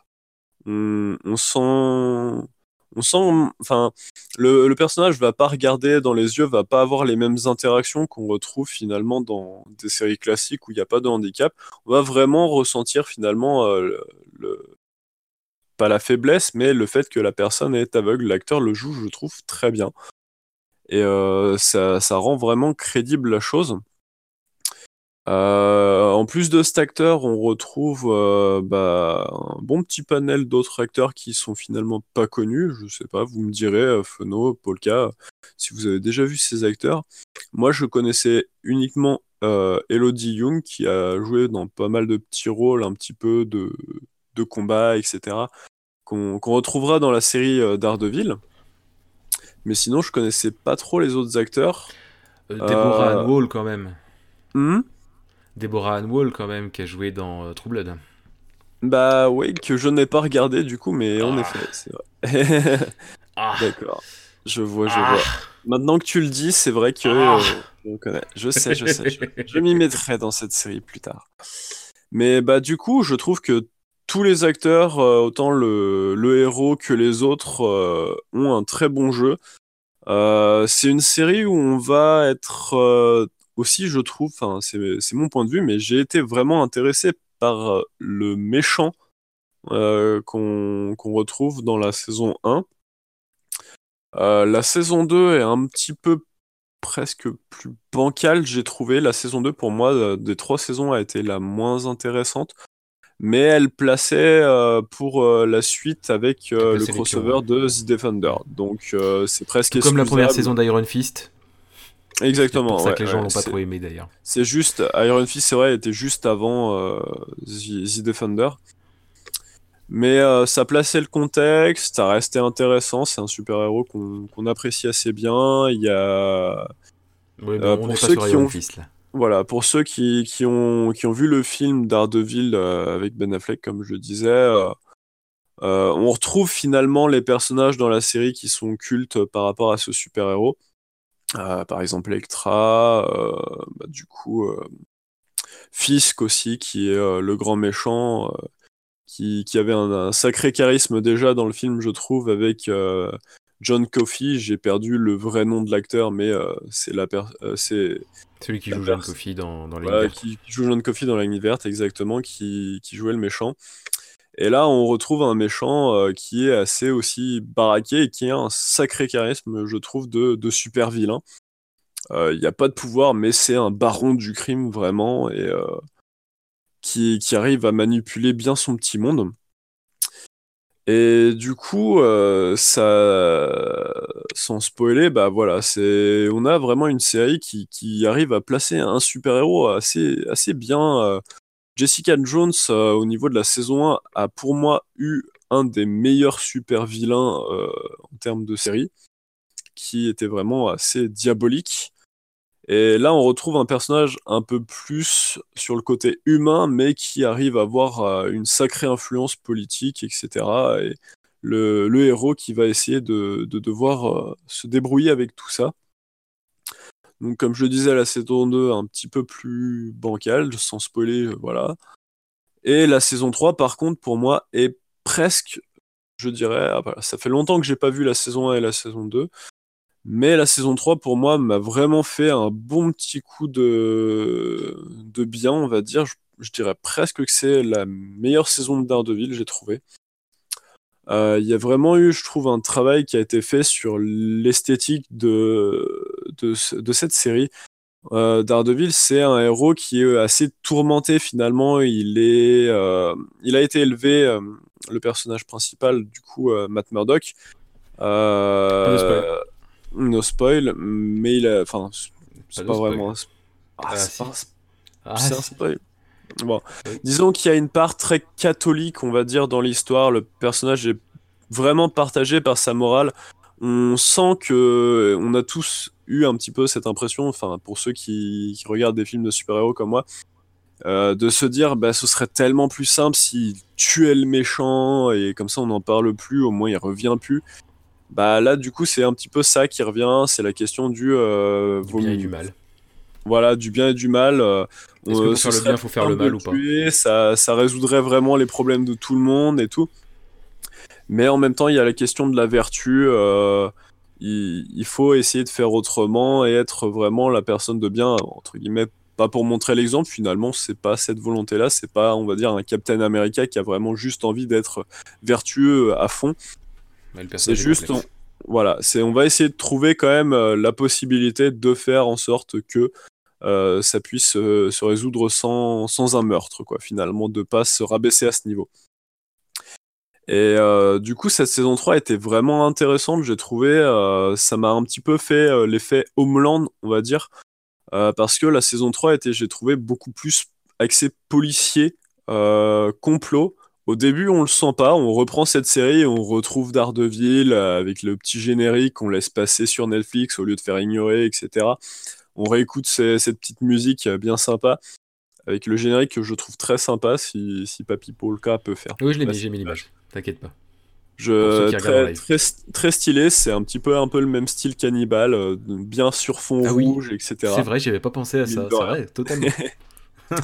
On sent, on sent, enfin, le, le personnage va pas regarder dans les yeux, va pas avoir les mêmes interactions qu'on retrouve finalement dans des séries classiques où il n'y a pas de handicap. On va vraiment ressentir finalement euh, pas la faiblesse, mais le fait que la personne est aveugle. L'acteur le joue, je trouve, très bien. Et euh, ça rend vraiment crédible la chose. Euh, en plus de cet acteur, on retrouve euh, bah, un bon petit panel d'autres acteurs qui sont finalement pas connus. Je sais pas, vous me direz, euh, Feno, Polka, si vous avez déjà vu ces acteurs. Moi, je connaissais uniquement euh, Elodie Young, qui a joué dans pas mal de petits rôles, un petit peu de, de combat, etc., qu'on retrouvera dans la série Daredevil. Mais sinon, je connaissais pas trop les autres acteurs. Deborah Ann Wall, quand même. Hmm? Deborah Ann Wall, quand même, qui a joué dans euh, True Blood. Bah oui, que je n'ai pas regardé du coup, mais en Ah. effet, c'est vrai. Ah. D'accord. Je vois, je Ah. vois. Maintenant que tu le dis, c'est vrai que Ah. euh, je sais, je sais. Je, je m'y mettrai dans cette série plus tard. Mais bah du coup, je trouve que tous les acteurs, euh, autant le, le héros que les autres, euh, ont un très bon jeu. C'est une série où on va être aussi, je trouve, c'est mon point de vue, mais j'ai été vraiment intéressé par euh, le méchant euh, qu'on retrouve dans la saison 1. Euh, la saison 2 est un petit peu presque plus bancale, j'ai trouvé. La saison 2, pour moi, des trois saisons, a été la moins intéressante. Mais elle plaçait euh, pour la suite avec le crossover de The Defender. Donc c'est presque comme la première saison d'Iron Fist. Exactement. C'est pour ça ouais, que les gens ouais, l'ont pas trop aimé d'ailleurs. c'est juste, Iron Fist, c'est vrai, était juste avant euh, The, The Defender. Mais euh, ça plaçait le contexte, ça restait intéressant, c'est un super-héros qu'on apprécie assez bien. Il y a... Ouais, Euh, on pour pas ceux sur qui Iron ont- Fist là. Voilà, pour ceux qui, qui, ont, qui ont vu le film Daredevil avec Ben Affleck, comme je disais, euh, euh, on retrouve finalement les personnages dans la série qui sont cultes par rapport à ce super-héros. Euh, par exemple, Electra, euh, bah, du coup, euh, Fisk aussi, qui est le grand méchant, qui, qui avait un, un sacré charisme déjà dans le film, je trouve, avec John Coffey. J'ai perdu le vrai nom de l'acteur, mais euh, c'est la euh, c'est Celui qui joue John dans, dans voilà, qui, qui joue John Coffey dans la ligne verte, exactement, qui, qui jouait le méchant. Et là, on retrouve un méchant euh, qui est assez aussi baraqué et qui a un sacré charisme, je trouve, de, super vilain. Euh, Il n'y a pas de pouvoir, mais c'est un baron du crime, vraiment, et euh, qui, arrive à manipuler bien son petit monde. Et du coup, sans spoiler, bah voilà, c'est, on a vraiment une série qui, qui arrive à placer un super-héros assez, assez bien. Jessica Jones, euh, au niveau de la saison 1, a pour moi eu un des meilleurs super-vilains euh, en termes de série, qui était vraiment assez diabolique. Et là, on retrouve un personnage un peu plus sur le côté humain, mais qui arrive à avoir euh, une sacrée influence politique, etc. Et le, le héros qui va essayer de, de devoir se débrouiller avec tout ça. Donc, comme je le disais, la saison 2, un petit peu plus bancale, sans spoiler, euh, voilà. Et la saison 3, par contre, pour moi, est presque, je dirais, ah, voilà, ça fait longtemps que j'ai pas vu la saison 1 et la saison 2. Mais la saison 3, pour moi, m'a vraiment fait un bon petit coup de, bien, on va dire. Je, je dirais presque que c'est la meilleure saison de Daredevil, j'ai trouvé. Euh, Il y a vraiment eu, je trouve, un travail qui a été fait sur l'esthétique de, de, ce- de cette série. Euh, Daredevil, c'est un héros qui est assez tourmenté finalement. Il, est, euh, il a été élevé, euh, le personnage principal, du coup, euh, Matt Murdock. Euh, de spoil. no spoil, mais il a. Enfin, c'est pas vraiment Ah, Ah, c'est pas Ah, c'est un spoil. Bon. Disons qu'il y a une part très catholique, on va dire, dans l'histoire. Le personnage est vraiment partagé par sa morale. On sent que on a tous eu un petit peu cette impression, enfin pour ceux qui, qui regardent des films de super-héros comme moi, euh, de se dire bah ce serait tellement plus simple s'il tuait le méchant et comme ça on n'en parle plus, au moins il revient plus. Bah là du coup c'est un petit peu ça qui revient, c'est la question du, euh, Du bien et du mal. voilà, du bien et du mal. euh, Est-ce que euh, pour faire le bien, faut faire le mal ou pas tuer, ça, ça résoudrait vraiment les problèmes de tout le monde et tout. Mais en même temps, il y a la question de la vertu. euh, il, il faut essayer de faire autrement et être vraiment la personne de bien, entre guillemets, pas pour montrer l'exemple. Finalement, c'est pas cette volonté-là. C'est pas, on va dire, un Captain America qui a vraiment juste envie d'être vertueux à fond. C'est juste, on, voilà, c'est, on va essayer de trouver quand même euh, la possibilité de faire en sorte que euh, ça puisse se résoudre sans, sans un meurtre, quoi, finalement, de pas se rabaisser à ce niveau. Et euh, du coup, cette saison 3 était vraiment intéressante, j'ai trouvé. euh, ça m'a un petit peu fait euh, l'effet Homeland, on va dire, parce que la saison 3 était, j'ai trouvé, beaucoup plus axée policier, complot. Au début, on le sent pas. On reprend cette série on retrouve Daredevil avec le petit générique qu'on laisse passer sur Netflix au lieu de faire ignorer, etc. On réécoute cette petite musique bien sympa. Avec le générique que je trouve très sympa si, si Papy Polka peut faire. Oui, je l'ai mis, j'ai mis l'image. T'inquiète pas. Je, très, très, très stylé, c'est un petit peu un peu le même style cannibale, euh, bien sur fond Ah oui. rouge, etc. C'est vrai, j'y avais pas pensé à ça. C'est vrai, totalement.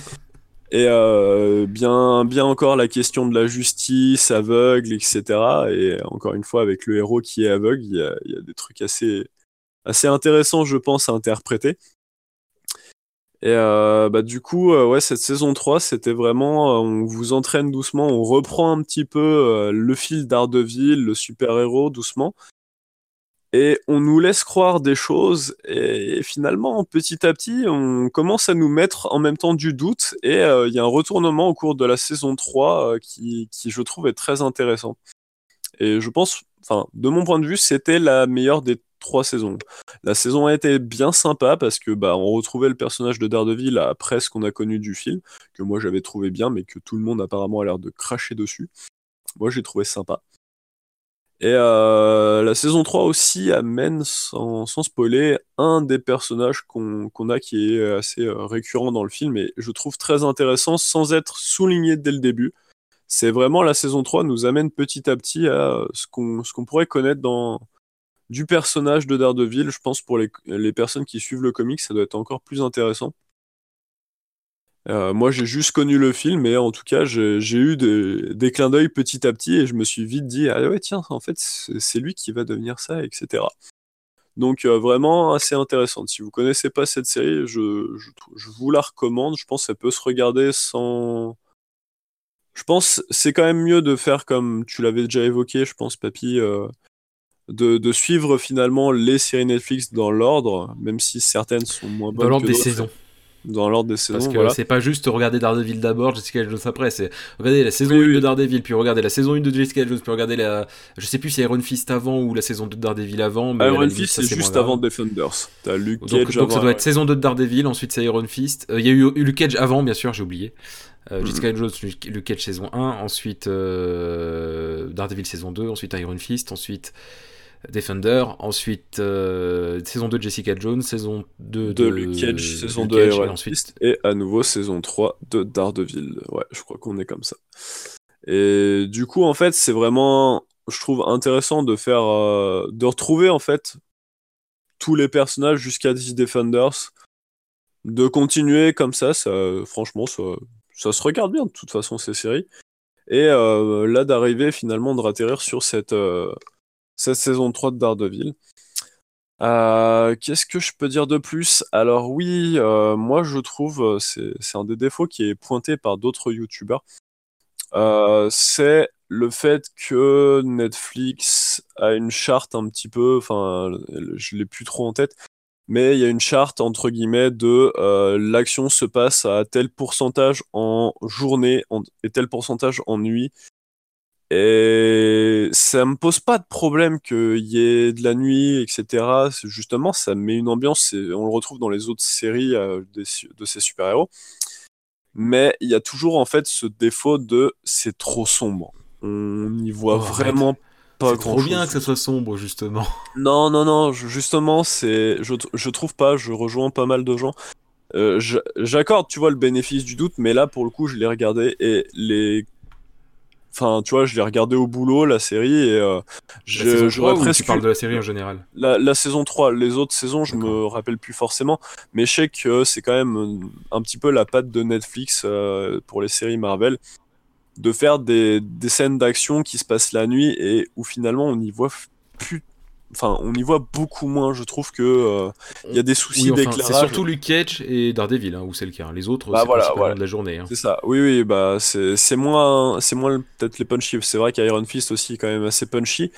Et euh, bien, bien encore la question de la justice aveugle, etc. Et encore une fois, avec le héros qui est aveugle, il y a, il y a des trucs assez, assez intéressants, je pense, à interpréter. Et euh, bah, du coup, euh, ouais, cette saison 3, c'était vraiment, euh, on vous entraîne doucement, on reprend un petit peu le fil d'Ardeville, le super-héros, doucement. Et on nous laisse croire des choses, et finalement, petit à petit, on commence à nous mettre en même temps du doute, et il y a un retournement au cours de la saison 3 euh, qui, qui, je trouve, est très intéressant. Et je pense, de mon point de vue, c'était la meilleure des trois saisons. La saison 1 était bien sympa parce que bah, on retrouvait le personnage de Daredevil après ce qu'on a connu du film, que moi j'avais trouvé bien, mais que tout le monde apparemment a l'air de cracher dessus. Moi j'ai trouvé sympa. Et euh, la saison 3 aussi amène, sans, spoiler, un des personnages qu'on qu'on a qui est assez euh, récurrent dans le film et je trouve très intéressant sans être souligné dès le début. C'est vraiment la saison 3 nous amène petit à petit à ce qu'on ce qu'on pourrait connaître dans du personnage de Daredevil. Je pense pour les, personnes qui suivent le comic, ça doit être encore plus intéressant. Euh, moi, j'ai juste connu le film, mais en tout cas, j'ai eu des, des clins d'œil petit à petit et je me suis vite dit, ah ouais, tiens, en fait, c'est lui qui va devenir ça, etc. Donc, euh, vraiment assez intéressante. Si vous connaissez pas cette série, je, je, vous la recommande. Je pense que ça peut se regarder sans. Je pense c'est quand même mieux de faire comme tu l'avais déjà évoqué, je pense, Papy, euh, de, de suivre finalement les séries Netflix dans l'ordre, même si certaines sont moins bonnes Dans l'ordre des saisons. Dans l'ordre des saisons, Parce que voilà. c'est pas juste regarder Daredevil d'abord, Jessica Jones après, c'est regarder la saison Oui, 1 oui. de Daredevil, puis regarder la saison 1 de Jessica Jones, puis regarder la. Je sais plus si Iron Fist avant ou la saison 2 de Daredevil avant, mais Iron Fist, c'est juste avant Defenders. T'as Luke Donc, Cage donc ça doit être ouais. saison 2 de Daredevil, ensuite c'est Iron Fist. Euh, Il y a eu, eu Luke Cage avant, bien sûr, j'ai oublié. Euh, Mhm. Jessica Jones, Cage saison 1, ensuite euh, Daredevil saison 2, ensuite Iron Fist, ensuite Defender, ensuite euh, saison 2 de Jessica Jones, saison 2 de de, Luke Cage, saison Luke 2 Cage, Iron et ensuite Fist, et à nouveau saison 3 de Daredevil. Ouais, je crois qu'on est comme ça. Et du coup, en fait, c'est vraiment, je trouve intéressant de faire, euh, de retrouver en fait tous les personnages jusqu'à The Defenders, de continuer comme ça, ça franchement, ça, ça se regarde bien de toute façon ces séries. Et euh, là, d'arriver finalement de ratterrir sur cette, euh, cette saison 3 de Daredevil. Euh, Qu'est-ce que je peux dire de plus? Alors oui, moi je trouve, c'est un des défauts qui est pointé par d'autres youtubeurs, c'est le fait que Netflix a une charte un petit peu, enfin je l'ai plus trop en tête, mais il y a une charte entre guillemets de euh, l'action se passe à tel pourcentage en journée en- et tel pourcentage en nuit. Et ça me pose pas de problème qu'il y ait de la nuit, etc. Justement, ça met une ambiance, et on le retrouve dans les autres séries euh, des de ces super-héros. Mais il y a toujours en fait ce défaut de c'est trop sombre. On n'y voit Oh, arrête. vraiment pas trop bien que ça soit sombre, justement. Non, non, non, justement, c'est, je, je trouve pas, je rejoins pas mal de gens. Euh, J'accorde, tu vois, le bénéfice du doute, mais là, pour le coup, je l'ai regardé et les. Enfin, tu vois, je l'ai regardé au boulot, la série, et euh, je- j'aurais 3 ou presque. tu parles de la série en général? La, la saison 3, les autres saisons, je me rappelle plus forcément, mais je sais que c'est quand même un petit peu la patte de Netflix euh, pour les séries Marvel, de faire des, des scènes d'action qui se passent la nuit et où finalement on y voit plus. Enfin, on y voit beaucoup moins, je trouve que euh, il y a des soucis Oui, enfin, c'est d'éclairage. surtout Luke Cage et Daredevil hein, où c'est le cas. Les autres, Bah c'est voilà, principalement voilà. de la journée. hein. C'est ça, oui, oui, bah c'est c'est moins, c'est moins peut-être les punchy. C'est vrai qu'Iron Fist aussi est quand même assez punchy,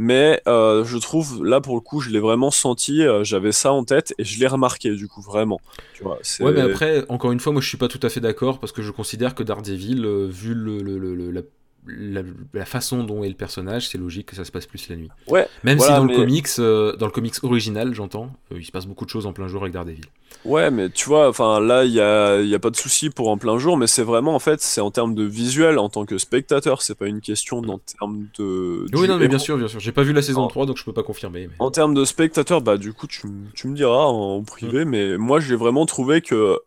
mais euh, je trouve là pour le coup, je l'ai vraiment senti. euh, J'avais ça en tête et je l'ai remarqué du coup vraiment. Tu Ouais, mais après, encore une fois, moi je suis pas tout à fait d'accord parce que je considère que Daredevil, euh, vu le- le- le- la, la- la façon dont est le personnage, c'est logique que ça se passe plus la nuit. Ouais, Même voilà, si dans mais- le comics, euh, dans le comics original, j'entends, euh, il se passe beaucoup de choses en plein jour avec Daredevil. ouais, mais tu vois, enfin là, il y a, il y a pas de souci pour en plein jour, mais c'est vraiment en fait, c'est en termes de visuel en tant que spectateur, c'est pas une question en termes de. Oui, non, mais bien sûr, bien sûr. J'ai pas vu la saison En- 3, donc je peux pas confirmer. mais- En termes de spectateur, bah du coup tu, tu me diras en privé, mais moi j'ai vraiment trouvé que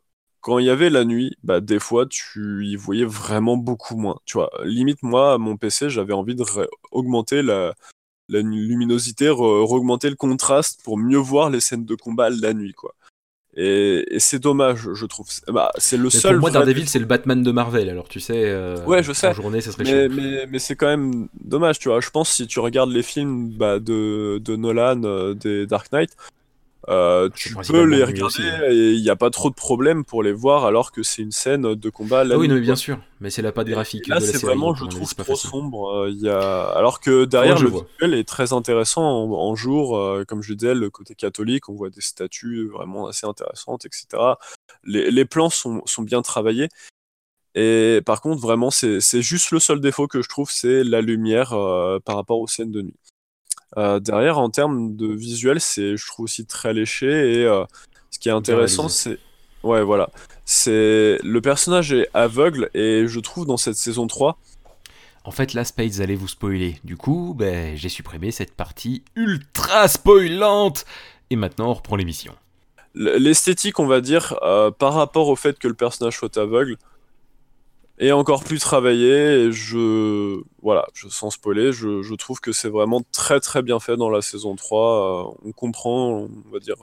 quand il y avait la nuit, bah, des fois, tu y voyais vraiment beaucoup moins. Tu vois, limite, moi, à mon PC, j'avais envie de augmenter la, la luminosité, augmenter le contraste pour mieux voir les scènes de combat la nuit, quoi. Et, c'est dommage, je trouve. Bah, c'est le seul. Pour moi, Daredevil, c'est le Batman de Marvel. Alors, tu sais. Euh, ouais, je sais. En journée, ça serait mais, mais, mais c'est quand même dommage, tu vois. Je pense si tu regardes les films bah, de, de Nolan, euh, des Dark Knight, euh, tu peux les regarder hein. et il n'y a pas trop de problème pour les voir alors que c'est une scène de combat. Ah oui, mais bien sûr, mais c'est la pas des graphiques. Là, c'est vraiment, je trouve, trop sombre. Il y a... Alors que derrière, le visuel est très intéressant en, jour, euh, comme je disais, le côté catholique, on voit des statues vraiment assez intéressantes, etc. Les, les plans sont, sont, bien travaillés. Et par contre, vraiment, c'est juste le seul défaut que je trouve, c'est la lumière euh, par rapport aux scènes de nuit. Euh, derrière, en termes de visuel, c'est, je trouve aussi très léché. Et euh, ce qui est intéressant, c'est. Ouais, voilà. C'est. Le personnage est aveugle, et je trouve dans cette saison 3. En fait, là, Spades allait vous spoiler. Du coup, ben, j'ai supprimé cette partie ultra spoilante. Et maintenant, on reprend l'émission. L'esthétique, on va dire, euh, par rapport au fait que le personnage soit aveugle, et encore plus travaillé. Et je, voilà, je, sans spoiler, je, trouve que c'est vraiment très très bien fait dans la saison 3. Euh, on comprend, on va dire,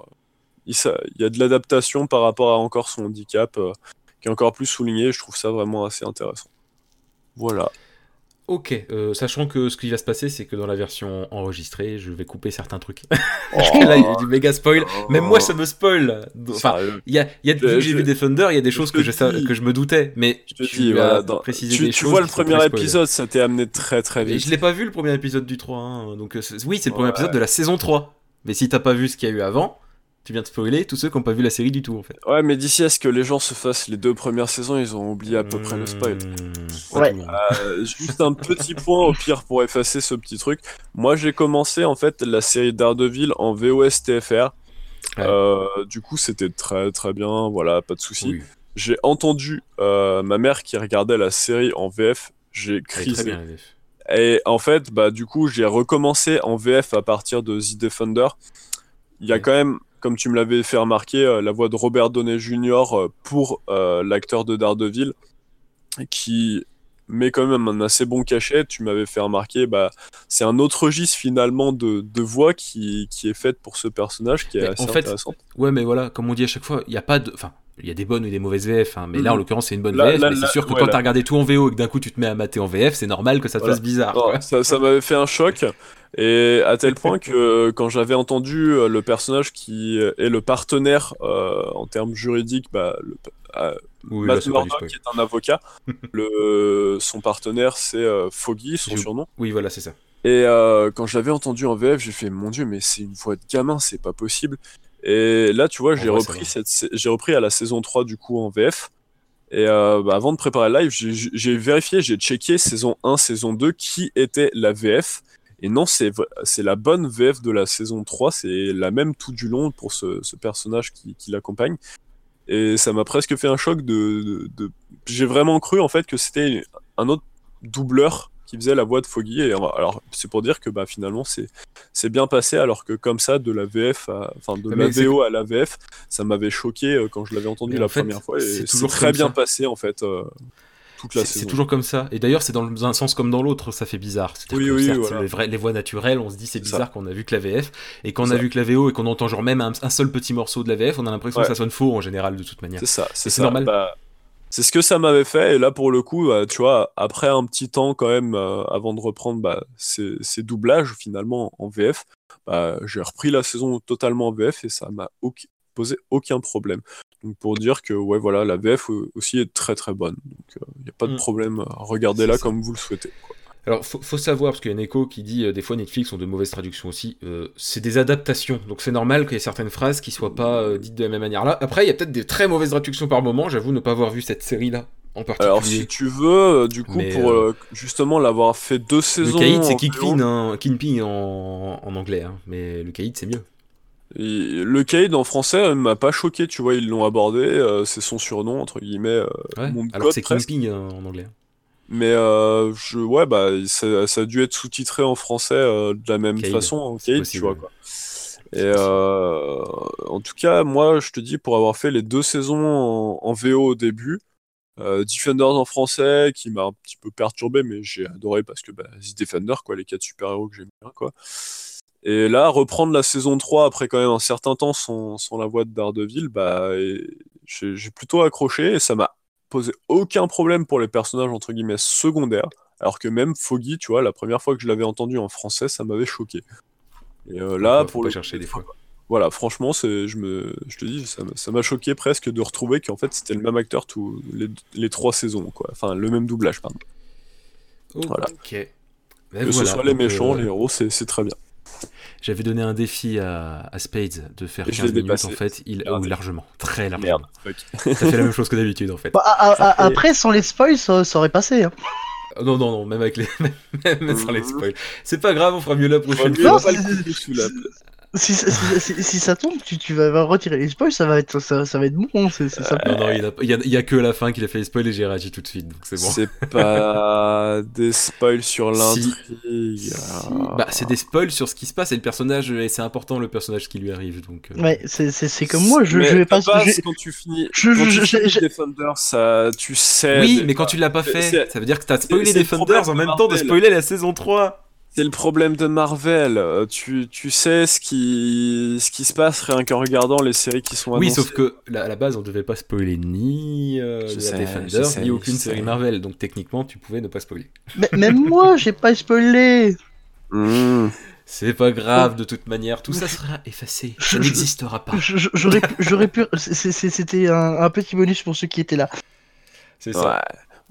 il, il y a de l'adaptation par rapport à encore son handicap euh, qui est encore plus souligné. Je trouve ça vraiment assez intéressant. Voilà. Ok, euh, sachant que ce qui va se passer, c'est que dans la version enregistrée, je vais couper certains trucs. Oh. là, il y a du méga spoil. Même moi, ça me spoil. Enfin, il y a, y a j'ai vu Defender, il y a des choses que je, que je me doutais, mais je te dis, voilà, tu, tu vois le premier épisode, ça t'est amené très très vite. Et je l'ai pas vu le premier épisode du 3, hein, donc euh, oui, c'est le premier épisode de la saison 3. Mais si t'as pas vu ce qu'il y a eu avant, tu viens de spoiler tous ceux qui n'ont pas vu la série du tout en fait. Ouais, mais d'ici à ce que les gens se fassent les deux premières saisons, ils ont oublié à peu près le spoil. Mmh. Ouais. Euh, juste un petit point au pire pour effacer ce petit truc. Moi j'ai commencé en fait la série Daredevil en VOS TFR. Euh, du coup c'était très très bien, voilà, pas de souci. J'ai entendu euh, ma mère qui regardait la série en VF, j'ai crisé. Et en fait, bah du coup j'ai recommencé en VF à partir de The Defender. Il y a quand même comme tu me l'avais fait remarquer, euh, la voix de Robert Downey Jr. Euh, pour euh, l'acteur de Daredevil, qui met quand même un assez bon cachet. Tu m'avais fait remarquer, bah, c'est un autre registre finalement de, de voix qui, qui, est faite pour ce personnage, qui est assez en fait, intéressante. Ouais, mais voilà, comme on dit à chaque fois, il n'y a pas de. Enfin, il y a des bonnes et des mauvaises VF, hein, mais là en mhm. l'occurrence c'est une bonne VF. mais c'est sûr que quand tu as regardé tout en VO et que d'un coup tu te mets à mater en VF, c'est normal que ça te fasse bizarre. ça, ça m'avait fait un choc. Et à tel point que quand j'avais entendu euh, le personnage qui est le partenaire euh, en termes juridiques, bah, le, euh, Matt Murdock, qui est un avocat, le, son partenaire c'est Foggy, son surnom. Oui, voilà, c'est ça. Et quand je l'avais entendu en VF, j'ai fait mon dieu, mais c'est une voix de gamin, c'est pas possible. Et là, tu vois, j'ai repris, cette, j'ai repris à la saison 3 du coup en VF. Et bah, avant de préparer le live, j'ai vérifié, j'ai checké saison 1, saison 2, qui était la VF. Et non, c'est la bonne VF de la saison 3, c'est la même tout du long pour ce, personnage qui, l'accompagne. Et ça m'a presque fait un choc de... J'ai vraiment cru en fait que c'était un autre doubleur qui faisait la voix de Foggy. Et alors, c'est pour dire que bah, finalement, c'est bien passé, alors que comme ça, de la VF, enfin de la VO à la VF, ça m'avait choqué euh, quand je l'avais endu la première fois. Et c'est toujours très bien passé en fait. Euh, c'est toujours comme ça. Et d'ailleurs, c'est dans un sens comme dans l'autre, ça fait bizarre. Oui, oui, les, les, voix naturelles, on se dit c'est bizarre qu'on a vu que la VF. Et quand on a vu que la VO et qu'on entend genre même un, seul petit morceau de la VF, on a l'impression que ça sonne faux en général de toute manière. C'est ça, c'est normal. Bah, c'est ce que ça m'avait fait. Et là, pour le coup, bah, tu vois, après un petit temps quand même, euh, avant de reprendre bah, ces, doublages finalement en VF, bah, j'ai repris la saison totalement en VF et ça m'a posé aucun problème. Donc pour dire que ouais voilà la VF aussi est très très bonne. Donc il euh, n'y a pas de mm. problème, regardez-la comme vous le souhaitez. Alors faut, faut, savoir, parce qu'il y a un écho qui dit euh, des fois Netflix ont de mauvaises traductions aussi, euh, c'est des adaptations, donc c'est normal qu'il y ait certaines phrases qui soient pas dites de la même manière là. Après il y a peut-être des très mauvaises traductions par moment, j'avoue ne pas avoir vu cette série là. En particulier. Alors si tu veux, du coup, pour justement l'avoir fait deux saisons. Le caïd c'est Kingpin, Kingpin en, en anglais, hein, mais le caïd c'est mieux le Cade en français m'a pas choqué, tu vois, ils l'ont abordé, euh, c'est son surnom, entre guillemets. Euh, alors c'est Kingpin euh, en anglais. Mais je, ouais, bah, ça, a dû être sous-titré en français de la même façon en Cade, tu vois, quoi. Et euh, en tout cas, moi, je te dis, pour avoir fait les deux saisons en, en VO au début, euh, Defenders en français, qui m'a un petit peu perturbé, mais j'ai adoré parce que bah, The Defender, quoi, les quatre super-héros que j'aime bien, quoi. Et là, reprendre la saison 3 après quand même un certain temps sans, sans la voix de Daredevil, bah, j'ai plutôt accroché et ça m'a posé aucun problème pour les personnages entre guillemets secondaires. Alors que même Foggy, tu vois, la première fois que je l'avais entendu en français, ça m'avait choqué. Et euh, là, Faut pour pas le chercher des fois. voilà, franchement, c'est, je me, je te dis, ça m'a- ça m'a choqué presque de retrouver qu'en fait c'était le même acteur tous les, les trois saisons, quoi. Enfin, le même doublage, pardon. Voilà. Ok. Ben que voilà, ce soit les méchants, euh, les héros, c'est, c'est très bien. J'avais donné un défi à, à Spades de faire Et je 15 l'ai minutes dépassé. en fait, il oh, largement, très largement. Merde. T'as fait la même chose que d'habitude en fait. Bah, Ça fait- Après, sans les spoils, ça, ça aurait passé. Hein. Oh, Non non non, même avec les même sans les spoils. C'est pas grave, on fera mieux la prochaine fois. Non, Si, ça- si, si- si ça tombe, tu, tu vas retirer les spoils, ça va être, ça, ça va être bon. C'est c'est ça. Non non, il y, en a, il y a- a que la fin qu'il a fait les spoils et j'ai réagi tout de suite, donc c'est bon. C'est pas des spoils sur Si. l'intrigue. Ah. Bah c'est des spoils sur ce qui se passe et le personnage et c'est important le personnage qui lui arrive donc. euh, Ouais, c'est c'est- c'est comme moi, je, Mais je vais pas. je- quand tu finis, je- quand je- tu je- finis Defender, ça, tu sais. Oui, mais quand tu l'as pas fait, ça veut dire que t'as spoilé Defenders en même temps de spoiler la saison 3. C'est le problème de Marvel. Euh, Tu, tu sais ce qui, ce qui se passe rien qu'en regardant les séries qui sont Oui, annoncées. sauf que à la base, on devait pas spoiler ni euh, Je la sais, Defenders, je sais, ni aucune série. Marvel. Donc techniquement, tu pouvais ne pas spoiler. Mais- Même moi, j'ai pas spoilé. Mmh. C'est pas grave, de toute manière, tout ça sera effacé. Ça n'existera pas. J'aurais pu- C'était un, un petit bonus pour ceux qui étaient là. C'est Ouais.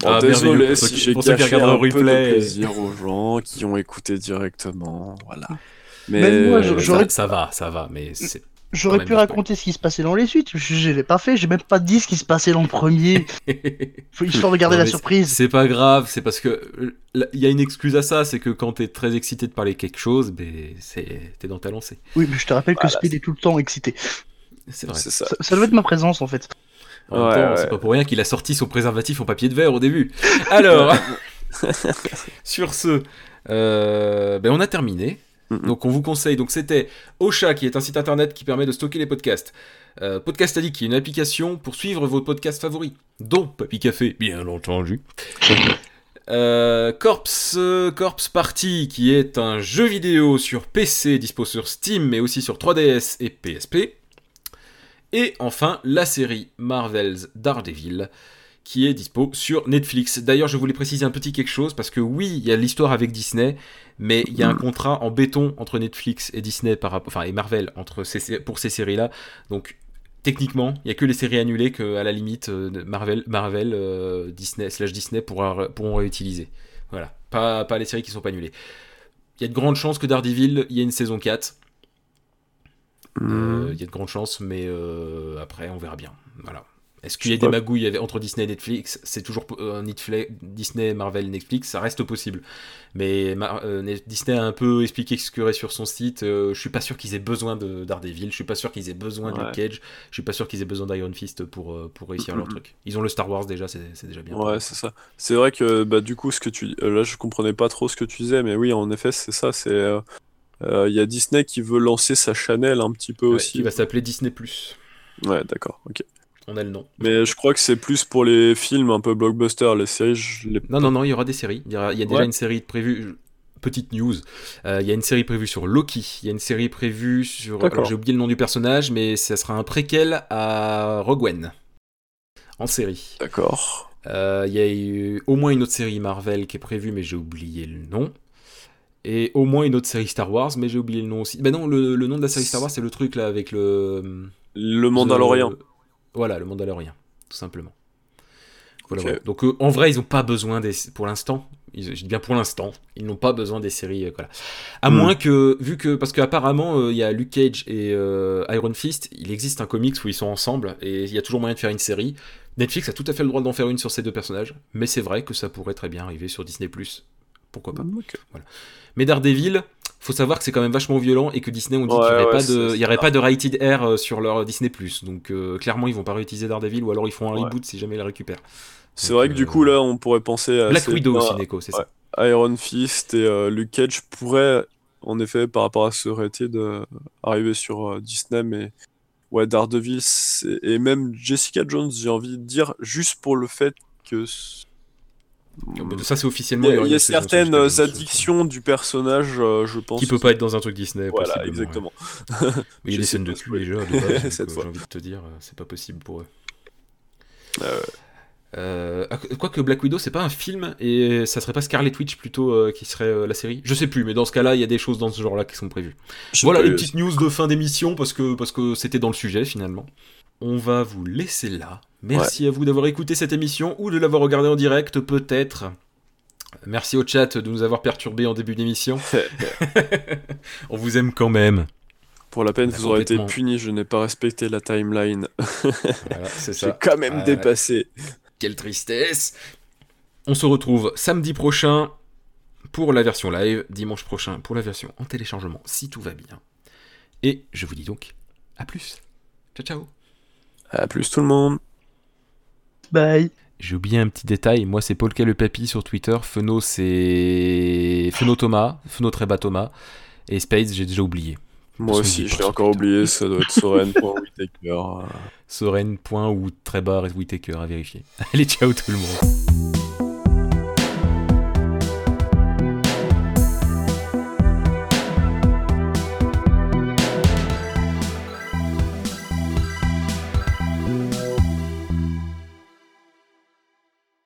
Bon, Ah, merveilleux désolé si qui- j'ai pour ceux qui gâché regardent un en peu de replay. plaisir aux gens qui ont écouté directement. Voilà. Mais Même moi, Ça- j'aurais- ça, va, ça va, mais c'est. J'aurais pu raconter ce qui se passait dans les suites. Je, je l'ai pas fait. J'ai même pas dit ce qui se passait dans le premier. Faut histoire de garder Non, la surprise. C'est pas grave, c'est parce que euh, il y a une excuse à ça, c'est que quand t'es très excité de parler quelque chose, ben c'est t'es dans ta lancée. Oui, mais je te rappelle que Speed est tout le temps excité. C'est vrai. c'est ça. Ça, ça doit être ma présence en fait. En même Ouais, temps, ouais. c'est pas pour rien qu'il a sorti son préservatif en papier de verre au début. Alors, sur ce, euh, ben on a terminé. Donc on vous conseille, donc c'était Ocha qui est un site internet qui permet de stocker les podcasts. Euh, Podcast Addict qui est une application pour suivre vos podcasts favoris, dont Papy Café, bien entendu. Euh, Corpse, euh, Corpse Party qui est un jeu vidéo sur PC dispo sur Steam mais aussi sur 3DS et PSP. Et enfin la série Marvel's Daredevil qui est dispo sur Netflix. D'ailleurs, je voulais préciser un petit quelque chose parce que oui, il y a l'histoire avec Disney, mais il y a un contrat en béton entre Netflix et Disney par rapport, enfin et Marvel pour ces séries-là. Donc techniquement, il y a que les séries annulées que à la limite euh, Marvel, Marvel, euh, Disney slash Disney pourront réutiliser. Voilà, pas, pas les séries qui sont pas annulées. Il y a de grandes chances que Daredevil, il y ait une saison 4. Euh, Mmh. Il y a de grandes chances, mais euh, après, on verra bien. Voilà. Est-ce qu'il y a des magouilles entre Disney et Netflix? C'est toujours euh, Netflix- Disney, Marvel, Netflix, ça reste possible. Mais Mar- euh, Disney a un peu expliqué ce qu'il y aurait sur son site. Euh, je suis pas sûr qu'ils aient besoin de Daredevil, je suis pas sûr qu'ils aient besoin de. Luke Cage, je suis pas sûr qu'ils aient besoin d'Iron Fist pour, euh, pour réussir leur Mhm. truc. Ils ont le Star Wars déjà, c'est déjà bien. Ouais, c'est ça. C'est vrai que bah du coup ce que tu euh, là je comprenais pas trop ce que tu disais mais oui en effet c'est ça c'est euh, euh, il y a Disney qui veut lancer sa Chanel un petit peu Ouais, aussi. qui va s'appeler Disney+. Ouais, d'accord. OK. On a le nom. Mais je crois que c'est plus pour les films un peu blockbuster, les séries je les Non, non, non, il y aura des séries. Il y, aura- il y a déjà Ouais. une série prévue. Petite news, Euh, il y a une série prévue sur Loki, il y a une série prévue sur. D'accord. alors, J'ai oublié le nom du personnage, mais ça sera un préquel à Rogue One en série. D'accord. Euh, Il y a eu au moins une autre série Marvel qui est prévue, mais j'ai oublié le nom. Et au moins une autre série Star Wars, mais j'ai oublié le nom aussi. Ben non, le, le nom de la série Star Wars, c'est le truc là avec le. Le Mandalorian. le- Voilà, le Mandalorien, tout simplement. Voilà, voilà. Donc euh, en vrai, ils n'ont pas besoin des. Pour l'instant, je dis bien pour l'instant, ils n'ont pas besoin des séries. euh, voilà. À Hmm. moins que, vu que. Parce qu'apparemment, euh, il y a Luke Cage et Iron Fist, il existe un comics où ils sont ensemble et il y a toujours moyen de faire une série. Netflix a tout à fait le droit d'en faire une sur ces deux personnages, mais c'est vrai que ça pourrait très bien arriver sur Disney. Pourquoi pas Ok. Mais Daredevil, faut savoir que c'est quand même vachement violent et que Disney ont dit Ouais, qu'il n'y aurait, ouais, pas de, y aurait pas de rated R euh, sur leur Disney+. Donc euh, clairement, ils vont pas réutiliser Daredevil ou alors ils font un Ouais. reboot si jamais ils le récupèrent. C'est vrai que du euh, coup là on pourrait penser à Black Widow à aussi, Neko, c'est ça. Iron Fist et euh, Luke Cage pourraient en effet, par rapport à ce rated arrivé sur Disney, mais ouais, Daredevil et même Jessica Jones, j'ai envie de dire, juste pour le fait que Ça, c'est il officiellement. y a, aura il y a certaines addictions du personnage, euh, je pense. Qui peut pas être dans un truc Disney. Voilà, ouais. exactement. Mais il y a des scènes de cul déjà, de Cette euh, fois. j'ai envie de te dire, euh, c'est pas possible pour eux. Ah. Euh, ah, Quoique Black Widow, c'est pas un film, et ça serait pas Scarlet Witch plutôt euh, qui serait euh, la série? Je sais plus, mais dans ce cas-là, il y a des choses dans ce genre-là qui sont prévues. Voilà les euh, petites news de fin d'émission parce que parce que c'était dans le sujet finalement. On va vous laisser là. Merci à vous d'avoir écouté cette émission ou de l'avoir regardé en direct peut-être. Merci au chat de nous avoir perturbés en début d'émission. On vous aime quand même. Pour la peine, vous aurez été puni, je n'ai pas respecté la timeline. Voilà, J'ai quand même Ouais. dépassé. Quelle tristesse. On se retrouve samedi prochain pour la version live, dimanche prochain pour la version en téléchargement si tout va bien. Et je vous dis donc à plus. Ciao ciao. À plus tout le monde. Bye. J'ai oublié un petit détail, moi c'est Paul K le Papy sur Twitter, Feno c'est Feno Thomas, Feno Treba Thomas, et Spades j'ai déjà oublié. Moi aussi, je l'ai encore oublié, ça doit être Soren.Whitaker. Soren. ou Treba Whitaker à vérifier. Allez ciao tout le monde.